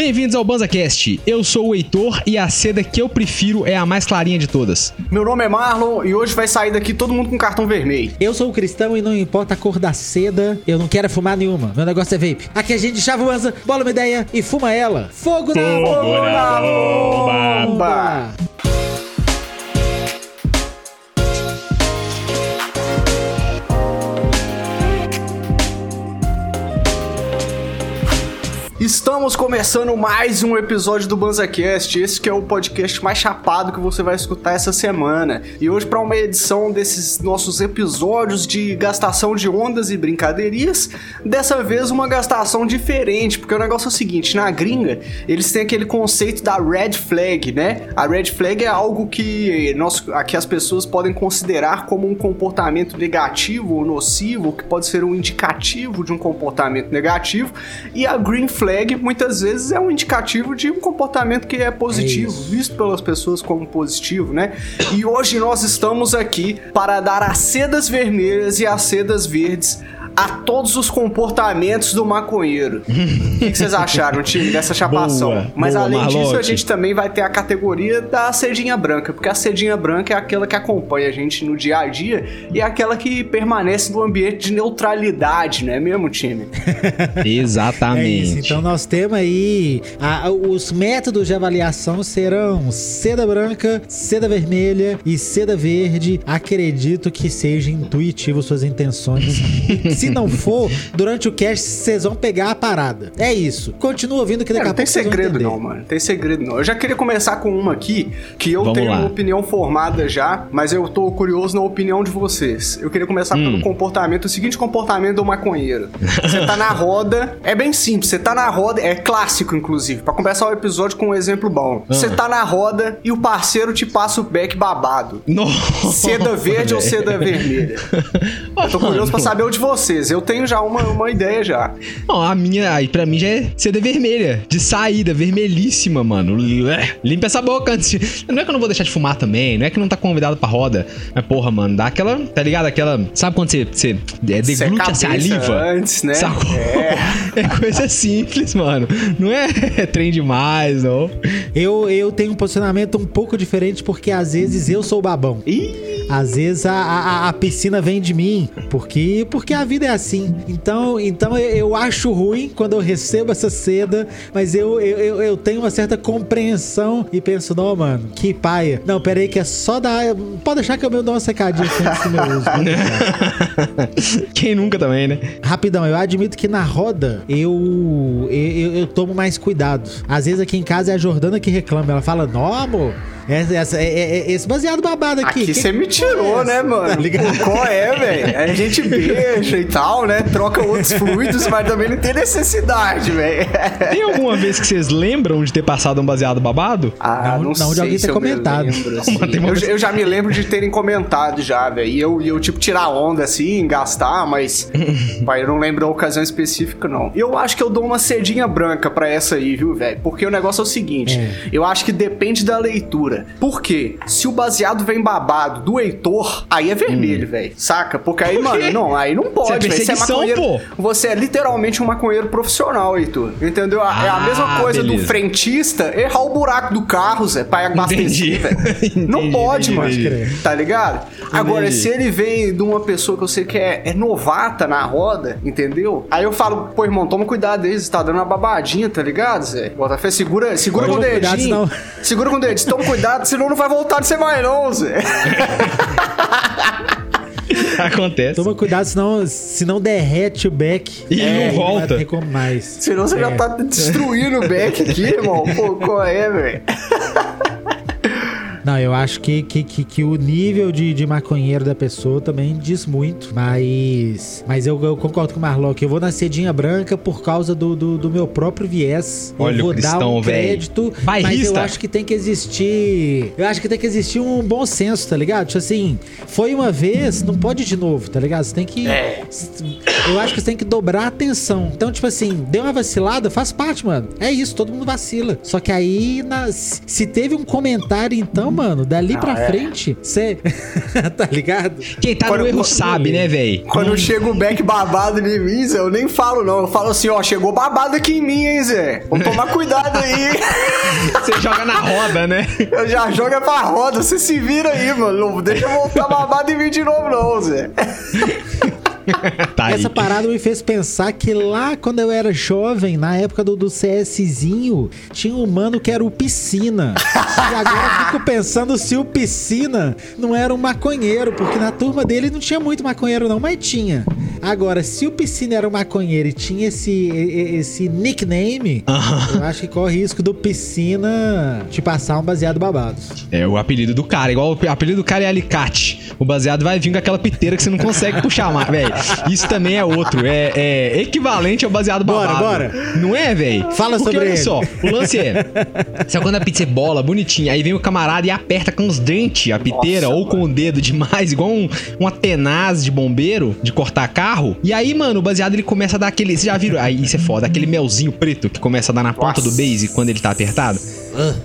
Bem-vindos ao BanzaCast. Eu sou o Heitor e a seda que eu prefiro é a mais clarinha de todas. Meu nome é Marlon e hoje vai sair daqui todo mundo com cartão vermelho. Eu sou o cristão e não importa a cor da seda, eu não quero fumar nenhuma. Meu negócio é vape. Aqui a gente chava o Anza, bola uma ideia e fuma ela. Fogo na Fogo na bomba. bomba! Estamos começando mais um episódio do BanzaCast, esse que é o podcast mais chapado que você vai escutar essa semana. E hoje para uma edição desses nossos episódios de gastação de ondas e brincadeirinhas, dessa vez uma gastação diferente, porque o negócio é o seguinte, na gringa, eles têm aquele conceito da red flag, né? A red flag é algo que nós, aqui as pessoas podem considerar como um comportamento negativo ou nocivo, que pode ser um indicativo de um comportamento negativo, e a green flag muitas vezes é um indicativo de um comportamento que é positivo, isso. visto pelas pessoas como positivo, né? E hoje nós estamos aqui para dar as sedas vermelhas e as sedas verdes a todos os comportamentos do maconheiro. O que que vocês acharam, time, dessa chapação? Boa, Mas boa, além disso, a gente também vai ter a categoria da cedinha branca, porque a cedinha branca é aquela que acompanha a gente no dia a dia e é aquela que permanece no ambiente de neutralidade, não é mesmo, time? Exatamente. É isso, então nós temos aí a- a- os métodos de avaliação serão seda branca, seda vermelha e seda verde. Acredito que seja intuitivo suas intenções. Se não for, durante o cast vocês vão pegar a parada. É isso. Continua ouvindo que daqui Cara, a não tem pouco vocês vão segredo não, mano. Tem segredo não. Eu já queria começar com uma aqui, que eu Vamos tenho lá. uma opinião formada já, mas eu tô curioso na opinião de vocês. Eu queria começar Hum. pelo comportamento, o seguinte comportamento do maconheiro. Você tá na roda, é bem simples, você tá na roda, é clássico inclusive, pra começar o episódio com um exemplo bom. Você Ah. tá na roda e o parceiro te passa o back babado. Nossa, Seda verde ou seda vermelha? Eu tô curioso pra saber o de vocês. Eu tenho já uma, uma ideia já. Não, a minha, aí pra mim já é seda vermelha. De saída, vermelhíssima, mano. Ué, Limpa essa boca antes de... Não é que eu não vou deixar de fumar também, não é que não tá convidado pra roda. Mas, porra, mano, dá aquela, tá ligado? Aquela. Sabe quando você, você é, deglute a saliva? Antes, né? Sacou? É. É coisa simples, mano. Não é trem demais, não. Eu, eu tenho um posicionamento um pouco diferente porque às vezes eu sou o babão. Ih, Às vezes a, a, a piscina vem de mim, porque porque a vida é assim. Então, então eu, acho ruim quando eu recebo essa seda, mas eu, eu, eu, tenho uma certa compreensão e penso, não, mano, que paia. Não, pera aí que é só dar... Pode deixar que eu dou uma secadinha assim antes do meu uso. Quem nunca também, né? Rapidão, eu admito que na roda eu, eu, eu, eu tomo mais cuidado. Às vezes aqui em casa é a Jordana que reclama. Ela fala, não, amor, essa, essa, é, é- é esse baseado babado aqui. Aqui que- você me tirou, né, mano? Tá ligado? Qual é, velho? A gente beija e tal, né? Troca outros fluidos, mas também não tem necessidade, velho. Tem alguma vez que vocês lembram de ter passado um baseado babado? Ah, Não- não, não de sei alguém se ter comentado. lembro, assim. Eu, eu já me lembro de terem comentado já, velho. E eu, eu, tipo, tirar onda, assim, gastar, mas... pai, eu não lembro a ocasião específica, não. Eu acho que eu dou uma cedinha branca pra essa aí, viu, velho? Porque o negócio é o seguinte. É. Eu acho que depende da leitura. Por quê? Se o baseado vem babado do Heitor, aí é vermelho, velho. Saca? Porque aí, mano, não, aí não Isso é pode, velho. Você é perseguição, maconheiro. pô. Você é literalmente um maconheiro profissional, Heitor. Entendeu? é a Ah, mesma coisa do beleza. frentista errar o buraco do carro, Zé, pra abastecer, velho. Não pode, entendi, mano. entendi. Tá ligado? Agora, Entendi. se ele vem de uma pessoa que eu sei que é, é novata na roda, entendeu? Aí eu falo, pô, irmão, toma cuidado aí, você tá dando uma babadinha, tá ligado, Zé? Bota fé, segura, segura com o Toma cuidado, dedinho. senão- Segura com o dedinho, toma cuidado, senão não vai voltar de ser mais não, Zé. Acontece. Toma cuidado, senão, senão derrete o back. E não não volta. vai ter como mais. Senão você É. já tá destruindo o back aqui, irmão. Pô, qual é, velho? Não, eu acho que, que, que, que o nível de, de maconheiro da pessoa também diz muito. Mas. Mas eu, eu concordo com o Marlon que eu vou na cedinha branca por causa do, do, do meu próprio viés. Olha eu o vou dar cristão, um véi. crédito. Vai, mas rista. eu acho que tem que existir. Eu acho que tem que existir um bom senso, tá ligado? Tipo assim, foi uma vez, não pode ir de novo, tá ligado? Você tem que. É. Eu acho que você tem que dobrar a atenção. Então, tipo assim, deu uma vacilada, faz parte, mano. É isso, todo mundo vacila. Só que aí, na- se se teve um comentário, então, Mano, dali Não, pra é. frente, você. tá ligado? Quem tá Quando- no erro quando- sabe, né, velho? Quando chega o Beck babado em mim, Zé, eu nem falo não. Eu falo assim, ó, chegou babado aqui em mim, hein, Zé? Vamos tomar cuidado aí. Você joga na roda, né? Eu já jogo é pra roda, você se vira aí, mano. Não deixa eu voltar babado em mim de novo, não, Zé. Tá. Essa parada me fez pensar que lá quando eu era jovem, na época do, do CSzinho, tinha um mano que era o Piscina. E agora eu fico pensando se o Piscina não era um maconheiro, porque na turma dele não tinha muito maconheiro não, mas tinha. Agora, se o Piscina era um maconheiro e tinha esse, esse nickname, eu acho que corre risco do Piscina te passar um baseado babado. É o apelido do cara, igual o apelido do cara é alicate. O baseado vai vir com aquela piteira que você não consegue puxar mais, velho. Isso também é outro, é, é equivalente ao baseado Bora, babado. bora. Não é, velho? Fala Porque sobre olha ele. só, o lance é, sabe quando a pizza é bola, bonitinha, aí vem o camarada e aperta com os dentes a piteira Nossa, ou com o dedo demais, igual um, uma tenaz de bombeiro de cortar carro. E aí, mano, o baseado ele começa a dar aquele, você já viram? Aí isso é foda, aquele melzinho preto que começa a dar na ponta Nossa. do base quando ele tá apertado.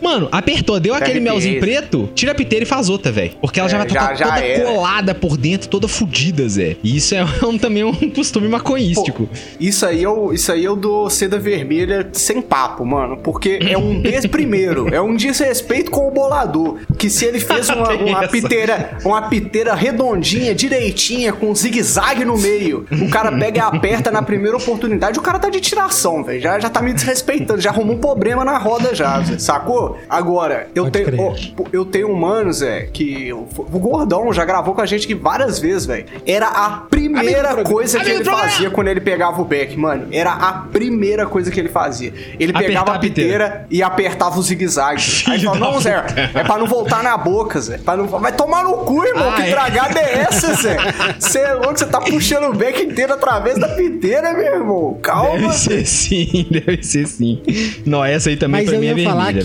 Mano, apertou, deu aquele melzinho preto, tira a piteira e faz outra, velho. Porque ela já É, vai estar já toda era. colada por dentro, toda fudida, Zé. E isso é um- também um costume maconhístico. Isso aí, eu, isso aí eu dou seda vermelha sem papo, mano. Porque é um des primeiro, é um desrespeito com o bolador. Que se ele fez uma, uma piteira, uma piteira redondinha, direitinha, com zigue-zague no meio, o cara pega e aperta na primeira oportunidade, o cara tá de tiração, velho. Já, já tá me desrespeitando, já arrumou um problema na roda já, Zé, sacou? Agora, eu Pode tenho. ó, eu tenho um mano, Zé, que. O, o Gordão já gravou com a gente aqui várias vezes, velho. Era a primeira Amigo coisa que ele fazia quando ele pegava o beck, mano. Era a primeira coisa que ele fazia. Ele Apertar pegava a a piteira e apertava o zigue-zague. Aí ele falou, não, Zé, é pra não voltar na boca, Zé. Pra não... Vai tomar no cu, irmão. Ah, que é. tragada é essa, Zé? Você é louco, você tá puxando o beck inteiro através da piteira, meu irmão. Calma. Deve ser sim, deve ser sim. Não, essa aí também Mas pra eu mim ia é falar vermelha, velho. que.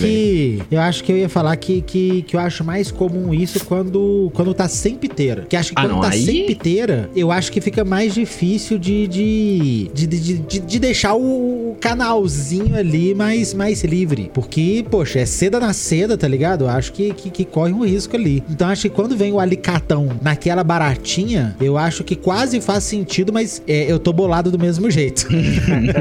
Eu acho que eu ia falar que, que, que eu acho mais comum isso quando, quando tá sem piteira. Que acho que Ah, quando não, tá aí- sem piteira, eu acho que fica mais difícil de, de, de, de, de, de deixar o canalzinho ali mais, mais livre. Porque, poxa, é seda na seda, tá ligado? Eu acho que, que, que corre um risco ali. Então acho que quando vem o alicatão naquela baratinha, eu acho que quase faz sentido, mas é, eu tô bolado do mesmo jeito.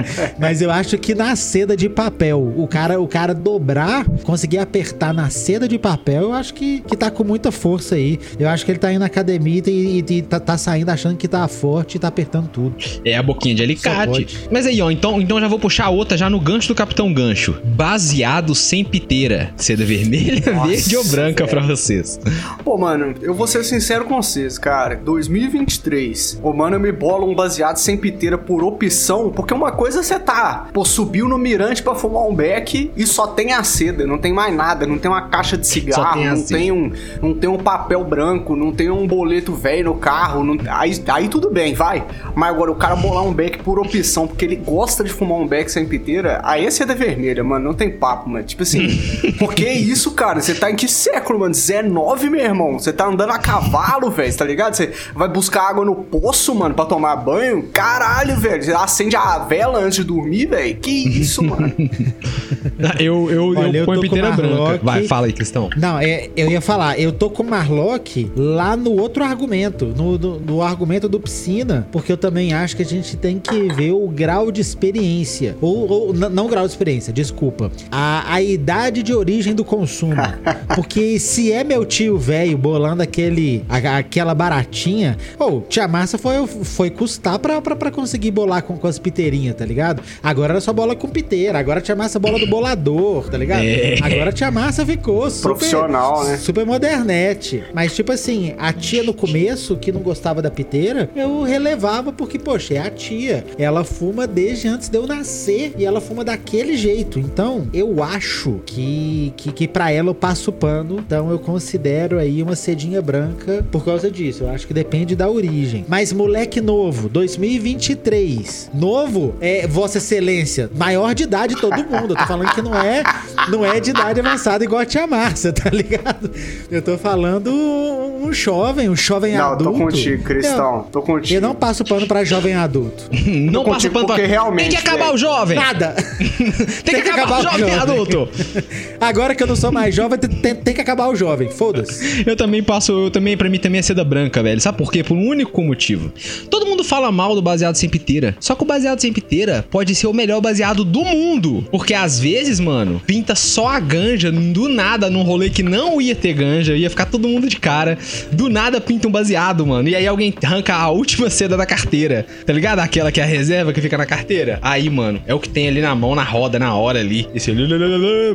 Mas eu acho que na seda de papel, o cara, o cara dobrar, conseguir apertar na seda de papel, eu acho que, que tá com muita força aí. Eu acho que ele tá indo na academia e, e- e tá, tá saindo achando que tá forte e tá apertando tudo. É a boquinha de alicate. Mas aí, ó, então, então já vou puxar outra já no gancho do Capitão Gancho. Baseado sem piteira. Seda vermelha, Nossa, verde ou branca velho. pra vocês? Pô, mano, eu vou ser sincero com vocês, cara. 2023, o mano me bola um baseado sem piteira por opção, porque uma coisa você tá, pô, subiu no mirante pra fumar um beck e só tem a seda, não tem mais nada, não tem uma caixa de cigarro, tem não seda. tem um, não tem um papel branco, não tem um boleto velho no carro, não- aí, aí tudo bem, vai. Mas agora o cara bolar um beck por opção, porque ele gosta de fumar um beck sem piteira, aí é seda vermelha, mano, não tem papo, mano. Tipo assim, por que isso, cara? Você tá em que século, mano? 19, meu irmão. Você tá andando a cavalo, velho, tá ligado? Você vai buscar água no poço, mano, pra tomar banho? Caralho, velho. Você acende a vela antes de dormir, velho? Que isso, mano? Eu, eu, Olha, eu eu tô com branca. Marlock. Vai, fala aí, Cristão. Não, é, eu ia falar, eu tô com o Marlock lá no outro argumento, no, no, no argumento do piscina, porque eu também acho que a gente tem que ver o grau de experiência. Ou, ou não grau de experiência, desculpa. A, a idade de origem do consumo. Porque se é meu tio velho bolando aquele, a- aquela baratinha, ou tia Massa foi, foi custar pra, pra, pra conseguir bolar com, com as piteirinhas, tá ligado? Agora era só bola com piteira, agora tia Massa bola do bolador, tá ligado? É. Agora tia Massa ficou super, Profissional, né? Super modernete. Mas, tipo assim, a tia no começo, que não gostava da piteira, eu relevava porque, poxa, é a tia. Ela fuma desde antes de eu nascer e ela fuma daquele jeito. Então, eu acho que, que, que pra ela eu passo pano. Então, eu considero aí uma cedinha branca por causa disso. Eu acho que depende da origem. Mas, moleque novo, 2023. Novo é Vossa Excelência, maior de idade todo mundo. Eu tô falando que não é, não é de idade avançada igual a tia Márcia, tá ligado? Eu tô falando um jovem, um jovem Não, adulto. tô contigo, Cristão. Tô contigo. Eu não passo pano pra jovem adulto. Não passa contigo pano pra... porque realmente, Tem que acabar o jovem. Nada. Tem, que, acabar, o jovem, adulto. Agora que eu não sou mais jovem, tem, tem- tem que acabar o jovem. Foda-se. Eu também passo, eu também, pra mim também é seda branca, velho. Sabe por quê? Por um único motivo. Todo mundo fala mal do baseado sem piteira. Só que o baseado sem piteira pode ser o melhor baseado do mundo. Porque às vezes, mano, pinta só a ganja do nada num rolê que não ia ter ganja, ia ficar todo mundo de cara. Do nada pinta um baseado, mano. E aí alguém arranca a última seda da carteira. Tá ligado? Aquela que é a reserva que fica na carteira. Aí, mano, é o que tem ali na mão, na roda, na hora ali. Esse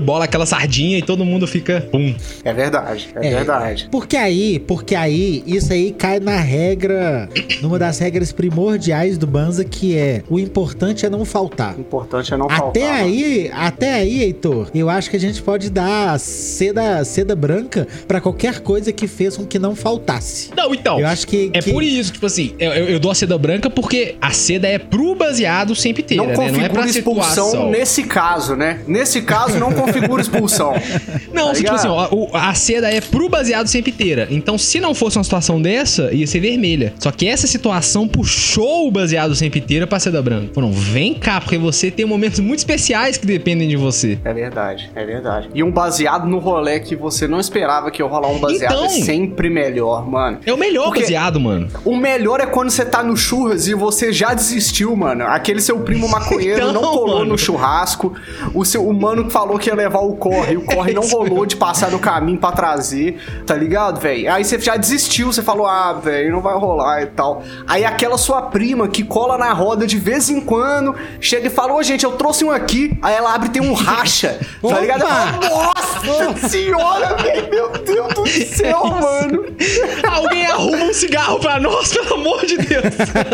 bola aquela sardinha e todo mundo fica. Pum. É verdade, é, verdade. Porque aí, porque aí, isso aí cai na regra, numa das regras primordiais do Banza, que é o importante é não faltar. O importante é não faltar. Até aí, até aí, Heitor, eu acho que a gente pode dar seda, seda branca pra qualquer coisa que fez com que não faltasse. Não, então. Eu acho que. É que- por isso, tipo assim, eu, eu- eu dou a seda branca porque a seda é pro baseado sem piteira, Não né? Não é configura pra expulsão situação. nesse caso, né? Nesse caso, não configura expulsão. Não, Tá tipo assim, ligado? ó, o- a seda é pro baseado sem piteira. Então, se não fosse uma situação dessa, ia ser vermelha. Só que essa situação puxou o baseado sem piteira pra seda branca. Falou, vem cá, porque você tem momentos muito especiais que dependem de você. É verdade, é verdade. E um baseado no rolê que você não esperava que ia rolar um baseado Então. é sempre melhor, mano. É o melhor Porque- baseado, mano. O melhor é quando você tá no churras e você já desistiu, mano. Aquele seu primo maconheiro Então, não colou mano. no churrasco. O seu o mano que falou que ia levar o corre. O corre não rolou de passar no caminho pra trazer, tá ligado, velho? Aí você já desistiu, você falou, ah, velho, não vai rolar e tal. Aí aquela sua prima que cola na roda de vez em quando, chega e fala, ô gente, eu trouxe um aqui. Aí ela abre e tem um racha, tá ligado? Nossa senhora, velho, meu Deus do céu, mano. Alguém arruma um cigarro pra nós, pelo amor de Deus.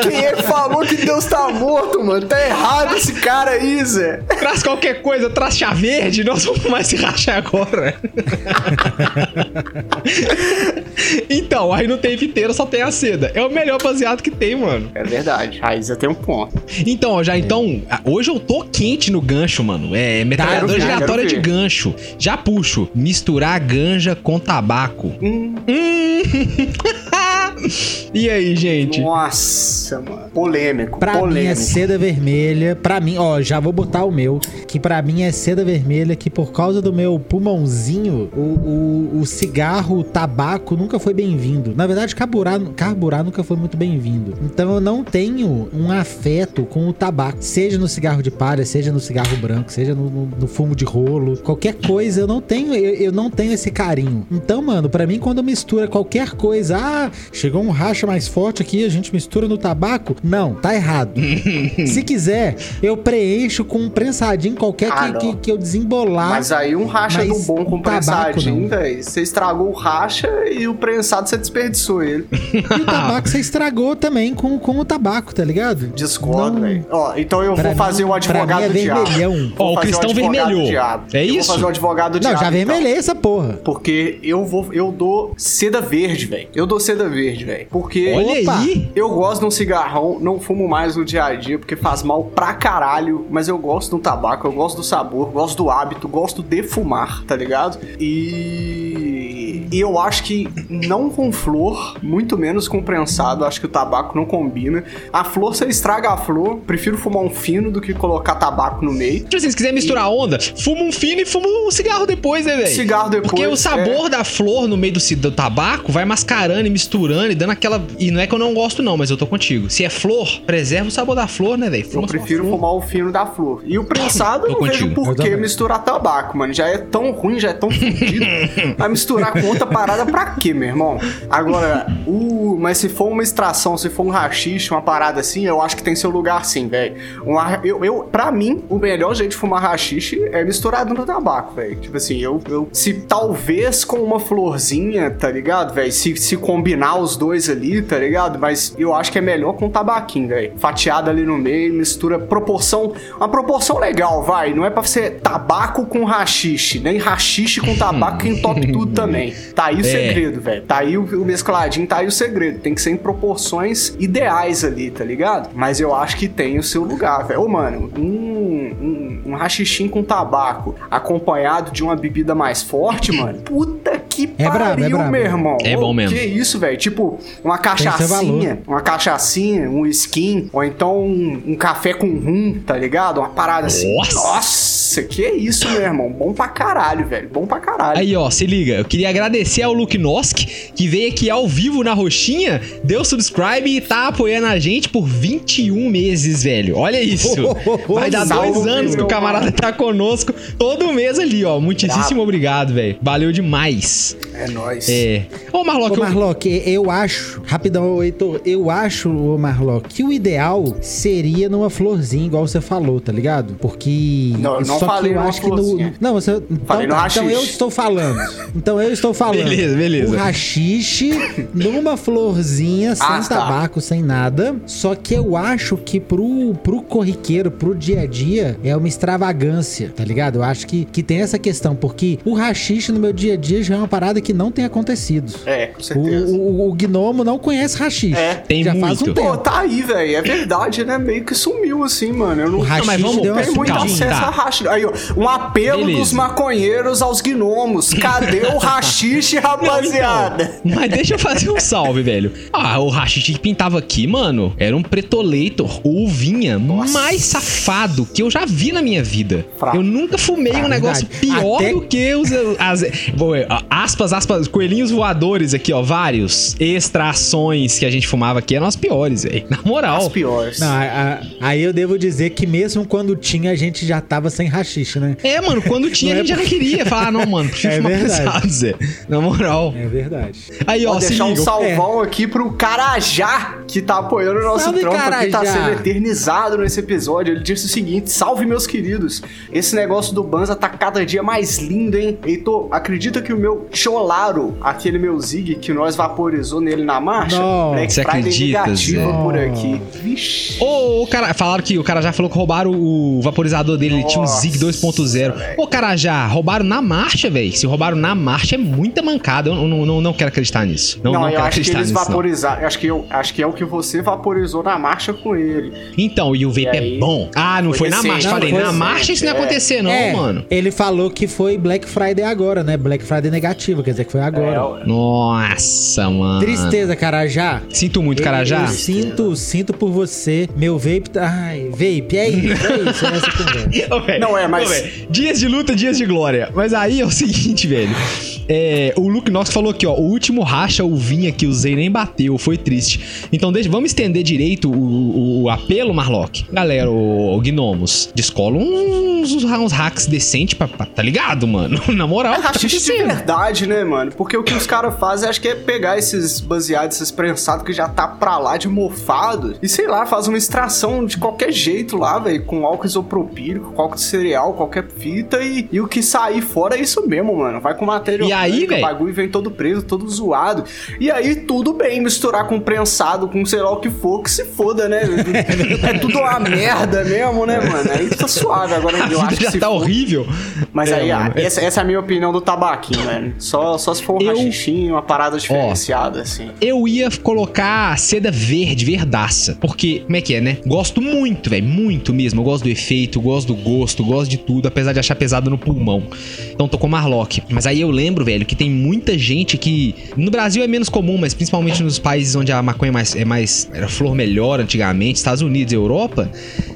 Quem é que falou que Deus tá morto, mano? Tá errado esse cara aí, Zé. Traz qualquer coisa, traz chá verde, nós vamos mais se rachar agora. então, aí não tem piteira, só tem a seda. É o melhor baseado que tem, mano. É verdade. A Isa tem um ponto. Então, ó, já então, a- hoje eu tô quente no gancho, mano. É metralhadora Quero de gancho. Já puxo. Misturar ganja com tabaco. Hum, Hum. e aí, gente? nossa, mano. Polêmico. Pra mim é polêmico. seda vermelha. Pra mim, ó, já vou botar o meu. Que pra mim é seda vermelha. Que por causa do meu pulmãozinho, o, o, o cigarro, o tabaco nunca foi bem-vindo. Na verdade, carburar, carburar nunca foi muito bem-vindo. Então eu não tenho um afeto com o tabaco. Seja no cigarro de palha, seja no cigarro branco, seja no, no- no fumo de rolo. Qualquer coisa, eu não tenho, eu, eu não tenho esse carinho. Então, mano, pra mim, quando mistura qualquer coisa, ah, chegou um racha mais forte aqui, a gente mistura no tabaco. Não, tá errado. Se quiser, eu preencho com um prensadinho qualquer Ah, que, que, que eu desembolar. Mas aí um racha do bom com um prensadinho, velho. Você estragou o racha e o prensado você desperdiçou ele. E o tabaco você estragou também com, com o tabaco, tá ligado? Discordo, velho. Ó, então eu Pra vou fazer mim- o advogado pra mim é do diabo. vermelhão. Vou Ó, o fazer cristão vermelhou. Diabo. É Eu isso? Vou fazer o advogado do Não, já então. vermelhei essa porra. Porque eu vou. Eu dou seda verde, velho. Eu dou seda verde, velho. Porque. Olha Opa. aí. Eu gosto de um cigarrão, não fumo mais no dia a dia porque faz mal pra caralho, mas eu gosto do tabaco, eu gosto do sabor, gosto do hábito, gosto de fumar, tá ligado? E. E eu acho que não com flor, muito menos com prensado, acho que o tabaco não combina. A flor, você estraga a flor, prefiro fumar um fino do que colocar tabaco no meio. Tipo assim, se quiser misturar onda, fuma um fino e fuma um cigarro depois, né, velho? Cigarro depois, Porque o é. sabor da flor no meio do, do tabaco vai mascarando e misturando e dando aquela. E não é que eu não gosto, não, mas eu tô contigo. Se é flor, preserva o sabor da flor, né, velho? Eu prefiro fumar o fino da flor. E o prensado, eu não vejo contigo. por Eu que misturar tabaco, mano. Já é tão ruim, já é tão fodido. Vai misturar com outra parada pra quê, meu irmão? Agora, o. Mas se for uma extração, se for um rachixe, uma parada assim, eu acho que tem seu lugar sim, velho. Eu, eu, pra mim, o melhor jeito de fumar rachixe é misturado no tabaco, velho. Tipo assim, eu, eu. Se talvez com uma florzinha, tá ligado, velho? Se, se combinar os dois ali, tá ligado? Mas eu acho que é melhor com tabaquinho, velho. Fatiado ali no meio, mistura proporção. Uma proporção legal, vai. Não é pra ser tabaco com rachixe, nem rachixe com tabaco que entope tudo também. Tá aí o É. segredo, velho. Tá aí o, o mescladinho, tá aí o segredo. Tem que ser em proporções ideais ali, tá ligado? Mas eu acho que tem o seu lugar, velho. Ô, mano, um, um, um rachixim com tabaco acompanhado de uma bebida mais forte, mano. Puta que É pariu, brabo, é brabo. meu irmão. É bom mesmo. Que isso, velho. Tipo, uma cachaçinha, uma cachaçinha, um skin, ou então um, um café com rum, tá ligado? Uma parada assim. Nossa! Nossa, que isso, meu irmão. Bom pra caralho, velho. Bom pra caralho. Aí, ó, se liga. Eu queria agradecer ao Luke Nosk, que veio aqui ao vivo na roxinha, deu subscribe e tá apoiando a gente por 21 meses, velho. Olha isso. Vai dar dois anos que o camarada mano. tá conosco todo mês ali, ó. Muitíssimo obrigado, velho. Valeu demais. É nóis. É. Ô, Marlock, Ô, eu- Marlock, eu acho, rapidão, Heitor, eu acho, ô, Marlock, que o ideal seria numa florzinha, igual você falou, tá ligado? Porque. Não, eu não só falei que eu numa acho que no. florzinha. Não, você. Então, Falei no tá, então eu estou falando. Então eu estou falando. Beleza, beleza. O rachixe numa florzinha, sem Ah, tá. tabaco, sem nada. Só que eu acho que pro, pro corriqueiro, pro dia a dia, é uma extravagância, tá ligado? Eu acho que, que tem essa questão, porque o rachixe no meu dia a dia já é uma parada que não tem acontecido. É, com O, certeza. o, o gnomo não conhece rachixe. É. Tem Já faz um muito. Pô, tempo. tá aí, velho. É verdade, né? Meio que sumiu assim, mano. Eu não, O mas rachixe vamos- deu uma tenho muito acesso tá. a rachixe. Aí, ó, um apelo Beleza. dos maconheiros aos gnomos. Cadê o rachixe, rapaziada? Não, então, mas deixa eu fazer um salve, velho. Ah, o Rashid que pintava aqui, mano, era um pretolator, ou vinha mais safado que eu já vi na minha vida. Fraco. Eu nunca fumei um Ah, negócio pior Até- do que os as, bom, é, aspas, aspas, coelhinhos voadores aqui, ó, vários extrações que a gente fumava aqui eram as piores, velho. Na As moral. piores. Não, a- a- aí eu devo dizer que mesmo quando tinha, a gente já tava sem rachixe, né? É, mano, quando tinha a gente é já não queria falar, não, mano, prefiro É fumar verdade. pesado, Zé. Na moral. É verdade. Aí, ó, Vou se deixar um liga. salvão aqui pro Carajá, que tá apoiando o nosso Salve, trampo aqui, tá Carajá. sendo eternizado nesse episódio. Ele disse o seguinte: salve, meus queridos. Esse negócio do Banza tá cada dia mais lindo, hein? Heitor, acredita que o meu Cholaro, aquele meu Zig que nós vaporizou nele na marcha, Não. Black Você Friday acredita, negativa por aqui. Vixe. Ô, o cara, falaram que o cara já falou que roubaram o vaporizador dele, ele tinha um Zig Nossa, 2.0. velho. Ô, cara, já roubaram na marcha, velho. Se roubaram na marcha é muita mancada. Eu não, não, não quero acreditar nisso. Não, não, eu quero acho que acreditar eles nisso. não. vaporizaram. Acho que, eu, acho que é o que você vaporizou na marcha com ele. Então, e o vape E aí? é bom. Ah, não foi, Foi na marcha. Não, Falei, foi na marcha isso não ia é. acontecer, não, é, mano. ele falou que foi Black Friday agora, né? Black Friday negativo, quer dizer que foi agora. É, Nossa, mano. Tristeza, Carajá. Sinto muito, cara, já. Eu sinto, sinto por você. Meu vape tá. Ai, vape, é isso, é isso, é essa conversa. Ô, velho, Não é, mas- ô, dias de luta, dias de glória. Mas aí é o seguinte, velho. É, o Luke Nox falou aqui, ó. O último racha, o vinha que usei nem bateu, foi triste. Então, deixa, vamos estender direito o, o- o apelo, Marlock. Galera, o, o Gnomos, descola uns, uns hacks decentes pra, pra- Tá ligado, mano? Na moral, É tá de verdade, né, mano? Porque o que os caras fazem, acho que é pegar esses baseados, esses prensados que já tá pra lá de mofado e, sei lá, faz uma extração de qualquer jeito lá, velho, com álcool isopropílico, com álcool de cereal, qualquer fita e, e o que sair fora é isso mesmo, mano. Vai com matéria E aí, véi? o bagulho vem todo preso, todo zoado. E aí, tudo bem misturar com prensado, com sei lá o que for, que se foda, né? é tudo uma merda mesmo, né, mano? Aí tá suave. Agora, A eu acho que já se tá for- horrível. mas É, aí, ah, mano, é- essa, essa é a minha opinião do tabaquinho, velho. Só, só se for um Eu- uma parada diferenciada, assim. Eu ia colocar seda verde, verdaça. Porque, como é que é, né? Gosto muito, velho. Muito mesmo. Eu gosto do efeito, gosto do gosto, gosto de tudo, apesar de achar pesado no pulmão. Então tô com Marlock. Mas aí eu lembro, velho, que tem muita gente que. No Brasil é menos comum, mas principalmente nos países onde a maconha é mais. É mais era flor melhor antigamente, Estados Unidos e Europa.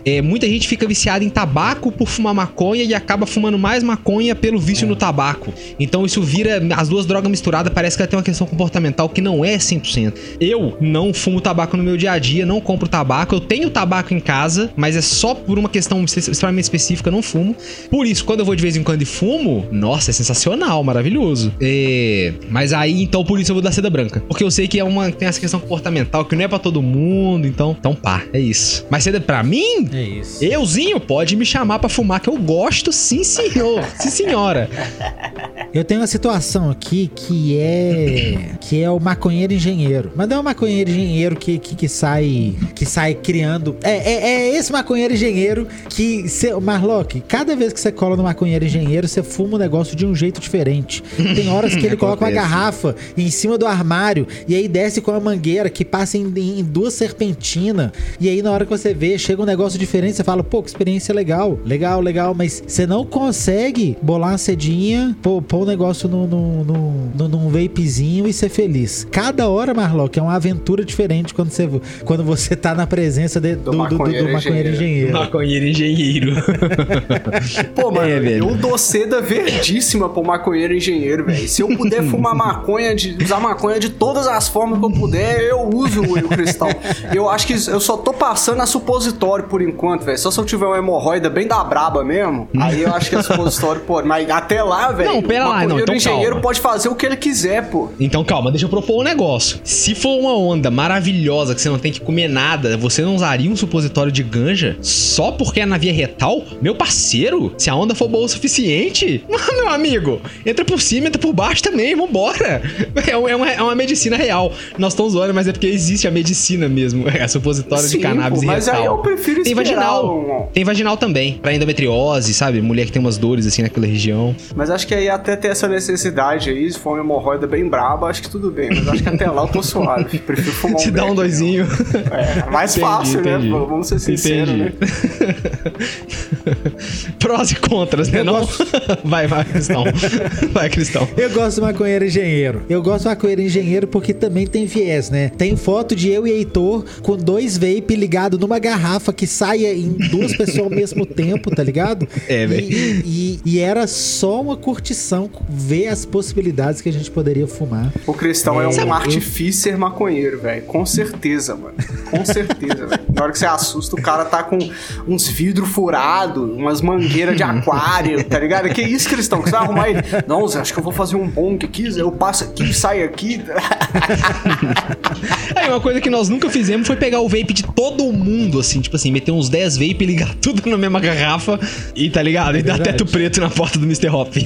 É, muita gente fica viciada em tabaco por fumar maconha e acaba fumando mais maconha pelo vício no tabaco. Então isso vira as duas drogas misturadas, parece que ela tem uma questão comportamental que não é 100%. Eu não fumo tabaco no meu dia a dia, não compro tabaco, eu tenho tabaco em casa, mas é só por uma questão extremamente específica, eu não fumo. Por isso, quando eu vou de vez em quando e fumo, nossa, é sensacional, maravilhoso. É, mas aí, então, por isso eu vou dar seda branca. Porque eu sei que é uma, tem essa questão comportamental que não é pra todo mundo, então, então pá, é isso. Mas seda pra mim, É isso. Euzinho, pode me chamar pra fumar, que eu gosto, sim, senhor. sim, senhora. Eu tenho uma situação aqui que é que é o maconheiro engenheiro. Mas não é o maconheiro engenheiro que, que, que sai que sai criando. É, é, é esse maconheiro engenheiro que cê, Marlock, cada vez que você cola no maconheiro engenheiro, você fuma o negócio de um jeito diferente. Tem horas que ele coloca uma garrafa em cima do armário e aí desce com a mangueira que passa em, em duas serpentinas. E aí na hora que você vê, chega um negócio diferente, você fala, pô, que experiência legal, legal, legal, mas você não consegue bolar uma cedinha, pôr, pôr o negócio no, no, no, no, num vapezinho e ser feliz. Cada hora, Marlock, é uma aventura diferente quando você, quando você tá na presença de- do, do, do, do maconheiro maconheiro engenheiro. Maconheiro engenheiro. Pô, mano, É, velho. eu dou seda verdíssima pro maconheiro engenheiro, velho. Se eu puder fumar maconha, de, usar maconha de todas as formas que eu puder, eu uso o, o cristal. Eu acho que eu só tô passando a supositório por enquanto, velho. Só se eu tiver uma hemorroida bem da braba mesmo, aí eu acho que a supositório pode. Mas até lá, velho, Não, pera lá, não, maconheiro então engenheiro calma. pode fazer o que ele quiser, pô. Então calma, deixa eu propor um negócio. Se for uma onda maravilhosa que você não tem que comer nada, você não usaria um supositório de ganja só porque é na via retal? Meu parceiro, se a onda for boa o suficiente, meu amigo, entra por cima, entra por baixo também, vambora. É, é uma, é uma medicina real. Nós estamos zoando, mas é porque existe a medicina mesmo. É supositório Sim, de cannabis pô, mas retal. aí eu prefiro Tem vaginal. um- Tem vaginal também, pra endometriose, sabe? Mulher que tem umas dores assim naquela região. Mas acho que aí até ter essa necessidade aí, se for uma hemorroida bem braba, acho que tudo bem. Mas acho que até lá eu tô suave. Prefiro fumar um Te dá um doisinho. É, mais Entendi, fácil, entendi. né? Vamos ser sinceros, Entendi. né? Prós e contras, né? Eu Não? gosto- Vai, vai, Cristão. Vai, Cristão. Eu gosto do maconheiro engenheiro. Eu gosto do maconheiro engenheiro porque também tem viés, né? Tem foto de eu e Heitor com dois vape ligados numa garrafa que saia em duas pessoas ao mesmo tempo, tá ligado? É, velho. E, e- e era só uma curtição ver as possibilidades que a gente poderia fumar. O Cristão é, É, um eu- artifício maconheiro, velho. Com certeza, mano. Com certeza, velho. Na hora que você assusta, o cara tá com uns vidros furados, umas mangueiras de aquário, tá ligado? Que isso, Cristão? Que você vai arrumar ele? Não, Zé, acho que eu vou fazer um bong aqui, Zé. Eu passo aqui, saio aqui. Aí, uma coisa que nós nunca fizemos foi pegar o vape de todo mundo, assim, tipo assim, meter uns 10 vape e ligar tudo na mesma garrafa e tá ligado? E dar verdade. teto preto na porta do Mr. Hop.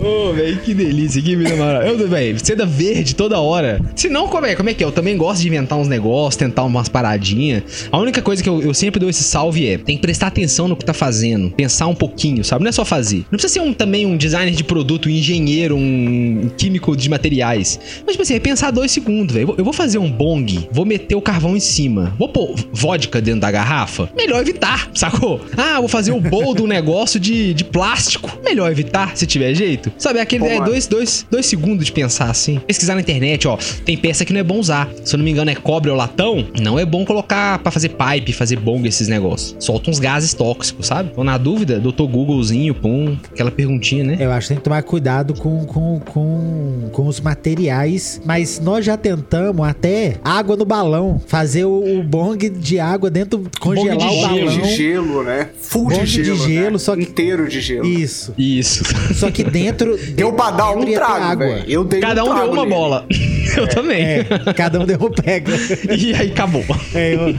Ô, velho, que delícia, que vida maravilhosa. Eu, velho, seda verde toda hora. Se não, como é, como é que é? Eu também gosto de inventar uns negócios, tentar umas paradinhas. A única coisa que eu, eu sempre dou esse salve é: tem que prestar atenção no que tá fazendo, pensar um pouquinho, sabe? Não é só fazer. Não precisa ser um, também um designer de produto, um engenheiro, um químico de materiais. Mas, tipo assim, é pensar dois segundos, velho. Eu vou- Eu vou fazer um bong, vou meter o carvão em cima, vou pôr vodka dentro da garrafa. Melhor evitar, sacou? Ah, vou fazer o bowl do negócio de, de plástico. Melhor evitar, se tiver jeito. Sabe, aquele Pô, é dois, dois, dois segundos de pensar assim. Pesquisar na internet, ó. Tem peça que não é bom usar. Se eu não me engano, é cobre ou latão. Não é bom colocar pra fazer pipe, fazer bong esses negócios. Solta uns gases tóxicos, sabe? Então, na dúvida, doutor Googlezinho, pum, aquela perguntinha, né? Eu acho que tem que tomar cuidado com, com, com, com os materiais. Mas nós já tentamos até água no balão. Fazer o, o bong de água dentro, congelar de o gelo. balão. de gelo, né? Full Bong de de gelo. gelo, né? só que- Inteiro de gelo. Isso. Isso. Só que dentro. Deu pra dar um dentro trago. Eu dei Cada um trago deu uma nele. bola. Eu também. É, cada um deu um pega. E aí acabou. É, eu,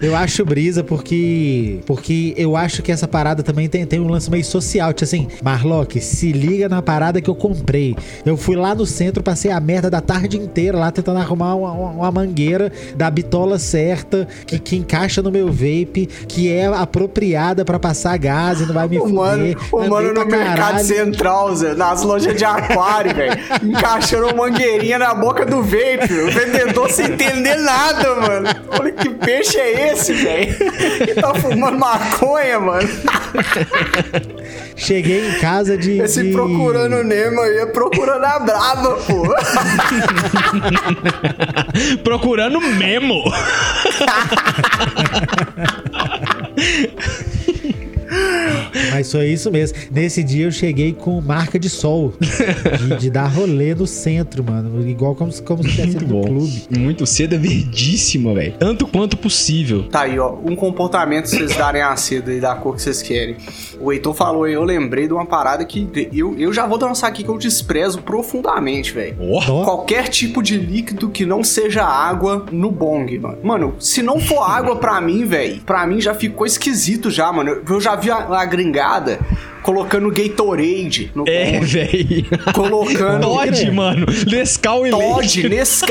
eu acho brisa porque porque eu acho que essa parada também tem, tem um lance meio social. Tipo assim, Marlock, se liga na parada que eu comprei. Eu fui lá no centro, passei a merda da tarde inteira lá tentando arrumar uma, uma- uma mangueira da bitola certa que, que encaixa no meu vape, que é apropriada pra passar gás e não vai me O mano, fuder. o Andei mano pra no mercado caralho. central, Zé, nas lojas de aquário, velho, encaixando uma mangueirinha na boca do vape, o vendedor sem entender nada, mano. Olha que peixe é esse, velho? Que tá fumando maconha, mano. Cheguei em casa de. Esse de- procurando o Nemo aí é procurando a brava, pô. Procurando memo. Mas foi isso mesmo. Nesse dia eu cheguei com marca de sol. De, de dar rolê no centro, mano. Igual como, se- como se tivesse no bom. clube. Muito seda verdíssima, velho. Tanto quanto possível. Tá aí, ó. Um comportamento pra vocês darem a seda aí da cor que vocês querem. O Heitor falou aí, eu lembrei de uma parada que eu, eu já vou lançar aqui que eu desprezo profundamente, velho. Ó. Qualquer tipo de líquido que não seja água no bong, mano. Mano, se não for água pra mim, velho, pra mim já ficou esquisito já, mano. Eu- Eu já vi a, a gringada colocando Gatorade no É, velho. Colocando Todd, mano. Nescau e Todd.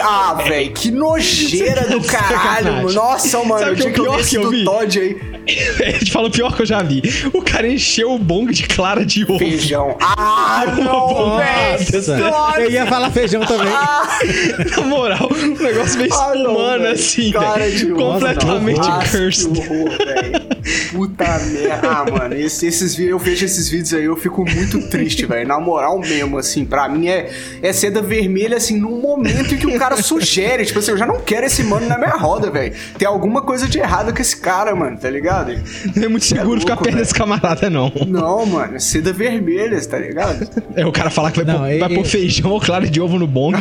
Ah, velho, que nojeira do caralho. Sacanagem. Nossa, mano, Sabe o que é o pior que eu vi? Todd aí. A gente fala o pior que eu já vi. O cara encheu o bong de clara de ovo. Feijão. Ah, não, velho. Nossa, eu ia falar feijão também. Na moral, um negócio meio Ah, não, espumando velho. assim, Cara de velho. ovo, Completamente não. Nossa, cursed. Que horror, velho. Puta merda. Ah, mano, esse- esses, vi- eu vejo esses vídeos aí, eu fico muito triste, velho. Na moral mesmo, assim, pra mim é, é seda vermelha, assim, num momento em que o cara sugere. Tipo assim, eu já não quero esse mano na minha roda, velho. Tem alguma coisa de errado com esse cara, mano, tá ligado? Não é muito seguro louco, ficar perto desse camarada, não. Não, mano, é seda vermelha, tá ligado? É o cara falar que vai, Não, pôr, é- vai é- pôr feijão ou clara de ovo no bong,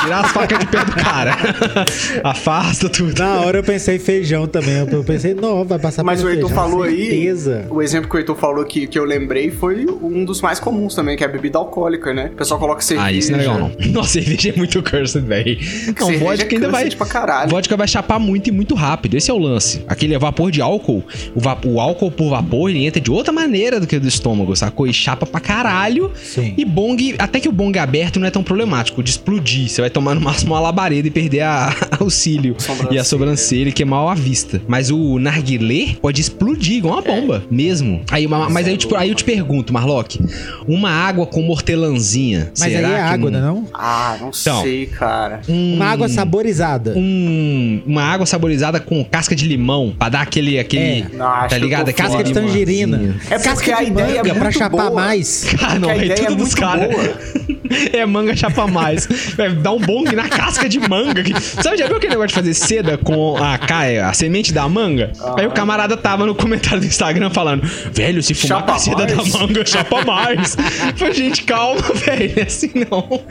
tirar as facas de pé do cara. Afasta tudo. Na hora eu pensei feijão também. Eu pensei, não, vai passar Mas o Heitor feijão, falou aí. certeza. O exemplo que o Heitor falou que, que eu lembrei foi um dos mais comuns também, que é a bebida alcoólica, né? O pessoal coloca cerveja. Ah, isso não é legal, não. Nossa, cerveja é muito cursed, velho. Não, Cerveja vodka é ainda vai. pra caralho. Vodka vai chapar muito e muito rápido. Esse é o lance. Aquele vapor de álcool, o, o álcool por vapor, ele entra de outra maneira do que o do estômago, sacou? E chapa pra caralho. Sim. E bong, até que o bong aberto não é tão problemático de explodir. Você vai tomar no máximo uma labareda e perder a, o cílio e a sobrancelha e queimar a vista. Mas o narguilé pode explodir igual uma bomba, mesmo. Aí, ma- mas aí eu, te, aí eu te pergunto, Marlock, uma água com hortelãzinha. Mas será aí é que água, não- né, não? Ah, não Então. sei, cara. um- Uma água saborizada. um- uma água saborizada com casca de limão pra dar aquele aquele É. Não, tá ligado? Casca de tangerina. É Casca a de é manga pra muito chapar boa. mais. Ah, não, a é tudo é dos caras. É manga chapa mais. É, dá um bong na casca de manga. Sabe, já viu aquele negócio de fazer seda com a, ca- a semente da manga? Aí o camarada tava no comentário do Instagram falando: Velho, se fumar com a seda mais." da manga, chapa mais. Falei, gente, calma, velho. É assim não.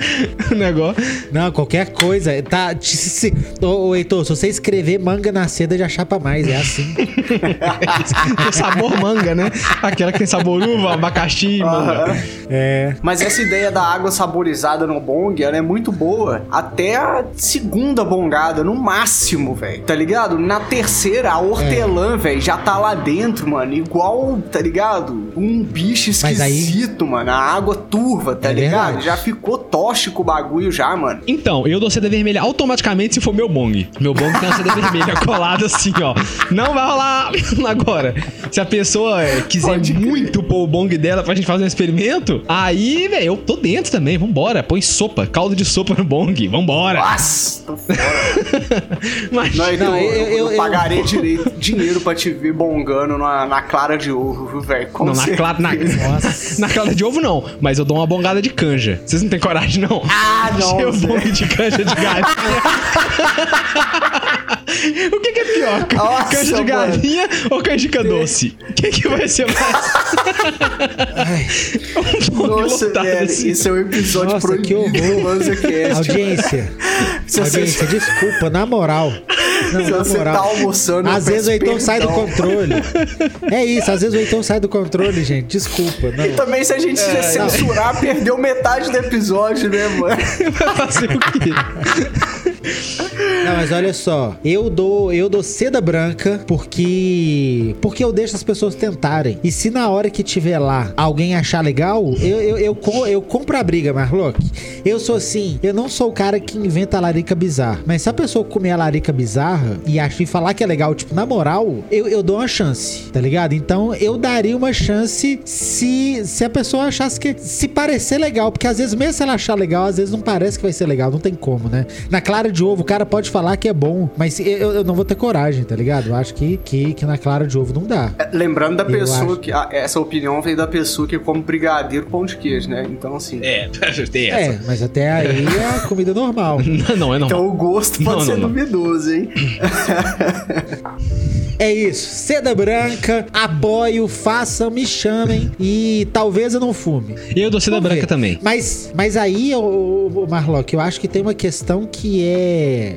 O negócio. Não, qualquer coisa. Tá, se, se, ô, ô, Heitor, se você escrever manga na seda, já chapa mais. É assim. Tem sabor manga, né? Aquela que tem sabor uva, abacaxi, manga. É. Mas essa ideia da água saborizada no bong, ela é muito boa até a segunda bongada, no máximo, velho. Tá ligado? Na terceira, a hortelã, velho, já tá lá dentro, mano. Igual, tá ligado? Um bicho Mas aí- esquisito, mano. A água turva, tá É ligado? verdade. Já ficou tóxico o bagulho já, mano. Então, eu dou seda vermelha automaticamente se for meu bong. Meu bong tem uma seda vermelha colada assim, ó. Não vai rolar agora. Se a pessoa eh, quiser Pode muito pôr o bong dela pra gente fazer um experimento, aí, velho, eu tô dentro também. Vambora. Põe sopa, caldo de sopa no bong. Vambora. Nossa, tô fora. Mas, Não, Não, eu, eu- eu, eu- direito- dinheiro pra te ver bongando na, na clara de ovo, viu, velho? Não, na, clara, na, na clara de ovo não, mas eu dou uma bongada de canja. Vocês não têm coragem, não? Ah, não, Seu bong de canja de galinha. O que, que é pior? Nossa, canja de mano. galinha ou canjica doce? O que, que vai ser mais? um Nossa, velho, assim. isso é um episódio Nossa, que proibido do horror. BanzaCast. Audiência. Se você- Audiência, desculpa, na moral. Não, Se na você moral. tá almoçando, eu Às vezes o Heitor sai do controle. É isso, às vezes o Heitor sai do controle, gente. Desculpa. Não. Também se a gente É, censurar, perdeu metade do episódio, né, mano? Vai fazer o quê? Não, mas olha só, eu dou, eu dou seda branca porque porque eu deixo as pessoas tentarem. E se na hora que tiver lá alguém achar legal, eu, eu, eu, co- eu compro a briga, Marlock. Eu sou assim, eu não sou o cara que inventa a larica bizarra. Mas se a pessoa comer a larica bizarra e achar e falar que é legal, tipo, na moral, eu, eu dou uma chance, tá ligado? Então eu daria uma chance se, se a pessoa achasse que. Se parecer legal, porque às vezes, mesmo se ela achar legal, às vezes não parece que vai ser legal, não tem como, né? Na clara de ovo, o cara pode falar que é bom, mas eu, eu não vou ter coragem, tá ligado? Eu acho que, que, que na clara de ovo não dá. Lembrando da Eu pessoa acho. que. ah, essa opinião veio da pessoa que come brigadeiro pão de queijo, né? Então, assim. É, tem essa. É, mas até aí é comida normal. Não, não é normal. Então o gosto pode Não, ser não, não. duvidoso, hein? É isso. Seda branca, apoio, façam, me chamem e talvez eu não fume. Eu dou seda Vamos branca ver. também. Mas, mas aí, ô, ô, Marlock, eu acho que tem uma questão que é.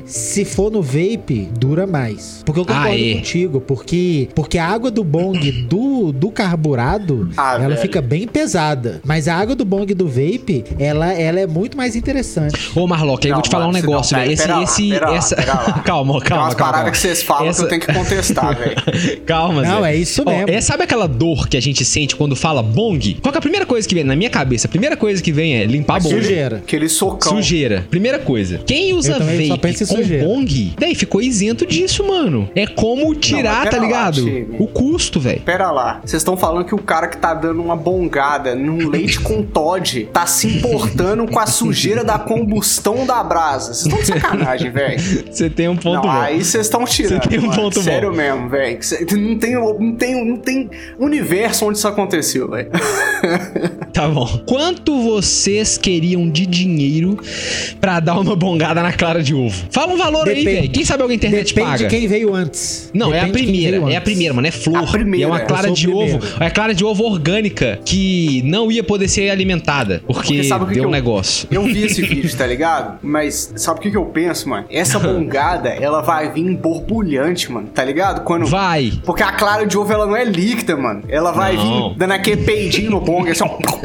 Se for no vape, dura mais. Porque eu concordo é. contigo. Porque, porque a água do bong do, do carburado, Ah, ela velho. fica bem pesada. Mas a água do bong do vape, ela, ela é muito mais interessante. Ô, Marlock, aí eu Não, vou te falar um negócio, não, velho. Esse, lá, esse, essa. calma, Tem calma, umas calma. paradas calma. que vocês falam Essa- que eu tenho que contestar, velho. Calma, Não, Zé. é isso Ó, mesmo. é, sabe aquela dor que a gente sente quando fala bong? Qual que é a primeira coisa que vem na minha cabeça? A primeira coisa que vem é limpar a bong. Sujeira. Aquele socão. Sujeira. Primeira coisa. Quem usa Eu só vape penso em com sujeira. bong, daí ficou isento disso, mano. É como tirar, mas tá lá, ligado? time. o custo, velho. Pera lá, vocês estão falando que o cara que tá dando uma bongada num leite com Todd tá se importando com a sujeira da combustão da brasa. Vocês estão de sacanagem, velho. Você tem um ponto Não, bom. aí vocês estão tirando. Você tem um mano. ponto bom. Sério mesmo, velho. Não tem, não, tem, não tem universo onde isso aconteceu, velho. Tá bom. Quanto vocês queriam de dinheiro pra dar uma bongada na clara de ovo? Fala um valor aí, Depende. velho. Quem sabe alguém internet Depende paga? de quem veio antes. Não, é a Depende de quem primeira. É a primeira, mano. É flor. A primeira, é uma clara de ovo. É a clara de ovo orgânica que não ia poder ser alimentada. Porque, Porque sabe o que deu que um eu- negócio. Eu vi esse vídeo, tá ligado? Mas sabe o que, que eu penso, mano? Essa bongada, ela vai vir borbulhante, mano, tá ligado? Quando. Vai. Porque a clara de ovo, ela não é líquida, mano. Ela vai Não. vir dando aquele peidinho no bong, assim, ó.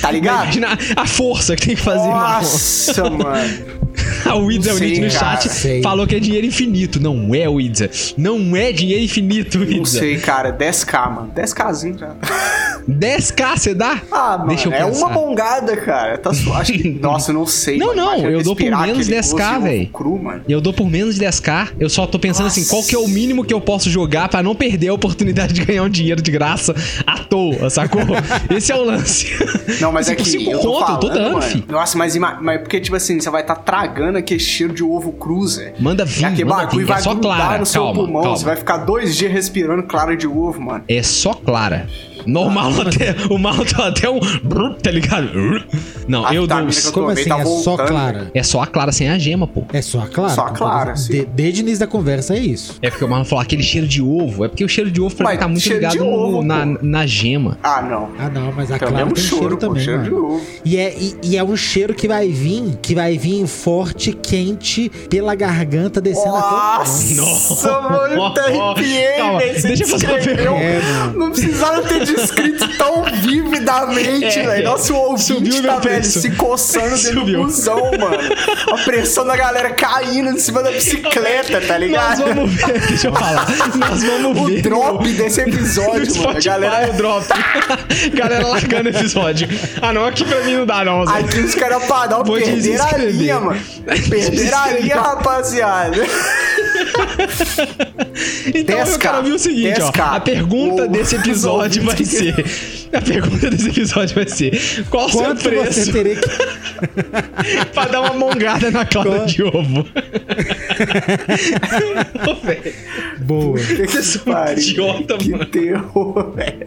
Tá ligado? Imagina a força que tem que fazer, mano. Nossa, mano. A Widza Não Unit no cara. chat Sei. falou que é dinheiro infinito. Não é, Widza. Não é dinheiro infinito, Não Widza. sei, cara. 10k, mano. 10kzinho já. 10k você dá? Ah, mano, Deixa eu é pensar. uma bongada, cara. Tá su... Acho que... Nossa, eu não sei. Não, mano. não, eu dou por menos aquele 10K, gosto de ovo véi. Cru, mano. Eu dou por menos de 10k. Eu só tô pensando assim, Nossa. qual que é o mínimo que eu posso jogar pra não perder a oportunidade de ganhar um dinheiro de graça à toa, sacou? Esse é o lance. Não, mas Se é que eu tô falando, eu tô dando, mano. Nossa, mas, mas porque, tipo assim, você vai estar tragando aquele cheiro de ovo cruzer. Manda vir, E aquele manda vir. É vai só grudar clara. no seu Calma, pulmão. calma. Você vai ficar dois dias respirando clara de ovo, mano. É só clara. Normal Ah, até. O mal tá até um. Tá ligado? Não, A eu dou. Como tomei assim? tá é só voltando. clara? É só a clara sem a gema, pô. É só a clara? Só a clara, sim. De, desde o início da conversa é isso. É porque o Marlon falou aquele cheiro de ovo. É porque o cheiro de ovo pra mim tá muito ligado de no- ovo, na, na gema. Ah, não. Ah, não, mas a É o clara tem choro, cheiro pô, também, cheiro de mano. ovo. E é, e, e é um cheiro que vai vir, que vai vir forte, quente, pela garganta, descendo até o Nossa, mano, eu até arrepiei, Calma, deixa eu fazer uma pergunta. É, mano. Não precisava ter descrito tão vividamente, É, velho. Nossa, o subiu ouvinte meu tá, velho, se coçando dentro do Subiu. busão, mano. A pressão da galera caindo em cima da bicicleta, tá Nós ligado? vamos ver, deixa eu falar. Nós vamos O ver. drop desse no episódio, mano. Spotify, galera. o drop. galera largando o episódio. Ah, não, aqui pra mim não dá, não, Zé. Aqui os caras padrão perderam a linha, mano. Perderam a linha, rapaziada. Então eu 10K, quero ver o seguinte, ó. 10K. A pergunta O- desse episódio vai ser. A pergunta desse episódio vai ser: qual o seu Quanto preço você teria que... pra dar uma mongada na clara Qual- de ovo? Boa. Que que pariu? idiota, que mano. terror, velho.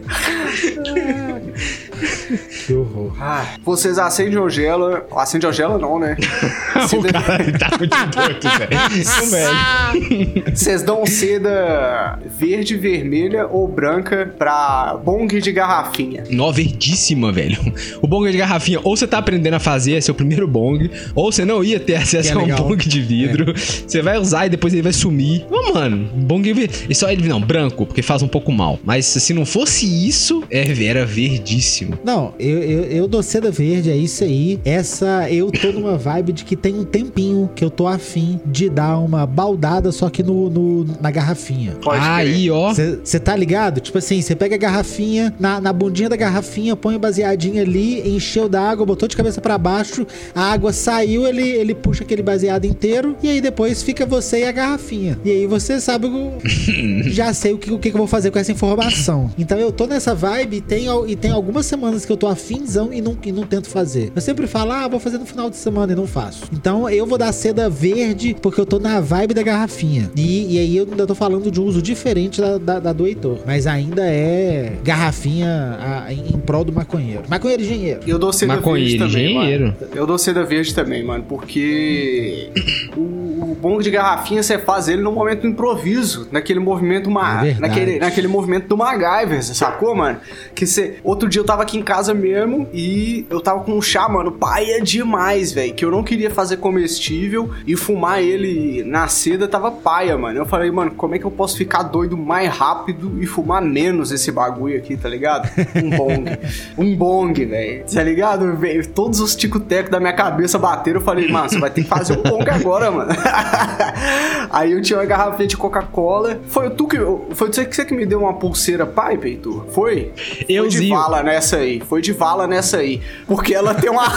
Que horror. Ah, vocês acendem ou gela? Acende ou gela não, né? O de- cara tá muito doido, velho. Vocês dão seda verde, vermelha ou branca pra bong de garrafinha? Nó verdíssima, velho. O bong de garrafinha, ou você tá aprendendo a fazer, é seu primeiro bong, ou você não ia ter acesso é a um legal. bong de vidro. Você vai usar e depois ele vai sumir. Ô, mano, bong de vidro. E só ele, não, branco, porque faz um pouco mal. Mas se não fosse isso, é, era verdíssimo. Não, eu, eu, eu dou seda verde, é isso aí. Essa, eu tô numa vibe de que tem um tempinho que eu tô afim de dar uma baldada, só que no, no- na garrafinha. Pode crer. Aí, ó. Você tá ligado? Tipo assim, você pega a garrafinha, na, na bundinha da garrafinha, põe o baseadinho ali, encheu d'água, botou de cabeça pra baixo, a água saiu, ele, ele puxa aquele baseado inteiro, e aí depois fica você e a garrafinha. E aí você sabe, o- já sei o que, o que que eu vou fazer com essa informação. Então eu tô nessa vibe e tem, e tem algumas semanas que eu tô afinzão e não, e não tento fazer. Eu sempre falo, ah, vou fazer no final de semana e não faço. Então eu vou dar seda verde porque eu tô na vibe da garrafinha. E, e aí eu ainda tô falando de um uso diferente da, da, da do Heitor. Mas ainda é garrafinha a- em, em prol do maconheiro. Maconheiro engenheiro. Eu dou seda Maconheiro, verde também, engenheiro. mano. Eu dou seda verde também, mano, porque o, o bong de garrafinha você faz ele no momento do improviso, naquele movimento, ma É naquele, naquele movimento do MacGyver, você sacou, mano? Que você, outro dia eu tava aqui em casa mesmo e eu tava com um chá, mano, paia demais, velho, que eu não queria fazer comestível e fumar ele na seda tava paia, mano. Eu falei, mano, como é que eu posso ficar doido mais rápido e fumar menos esse bagulho aqui, tá ligado? Um bong. um bong, velho. Tá ligado? Veio todos os ticotecos da minha cabeça bateram. Eu falei, mano, você vai ter que fazer um bong agora, mano. Aí eu tinha uma garrafinha de Coca-Cola. Foi tu que. Foi você que você que me deu uma pulseira pipe, Heitor? Foi? Foi de vala nessa aí. Foi de vala nessa aí. Porque ela tem uma.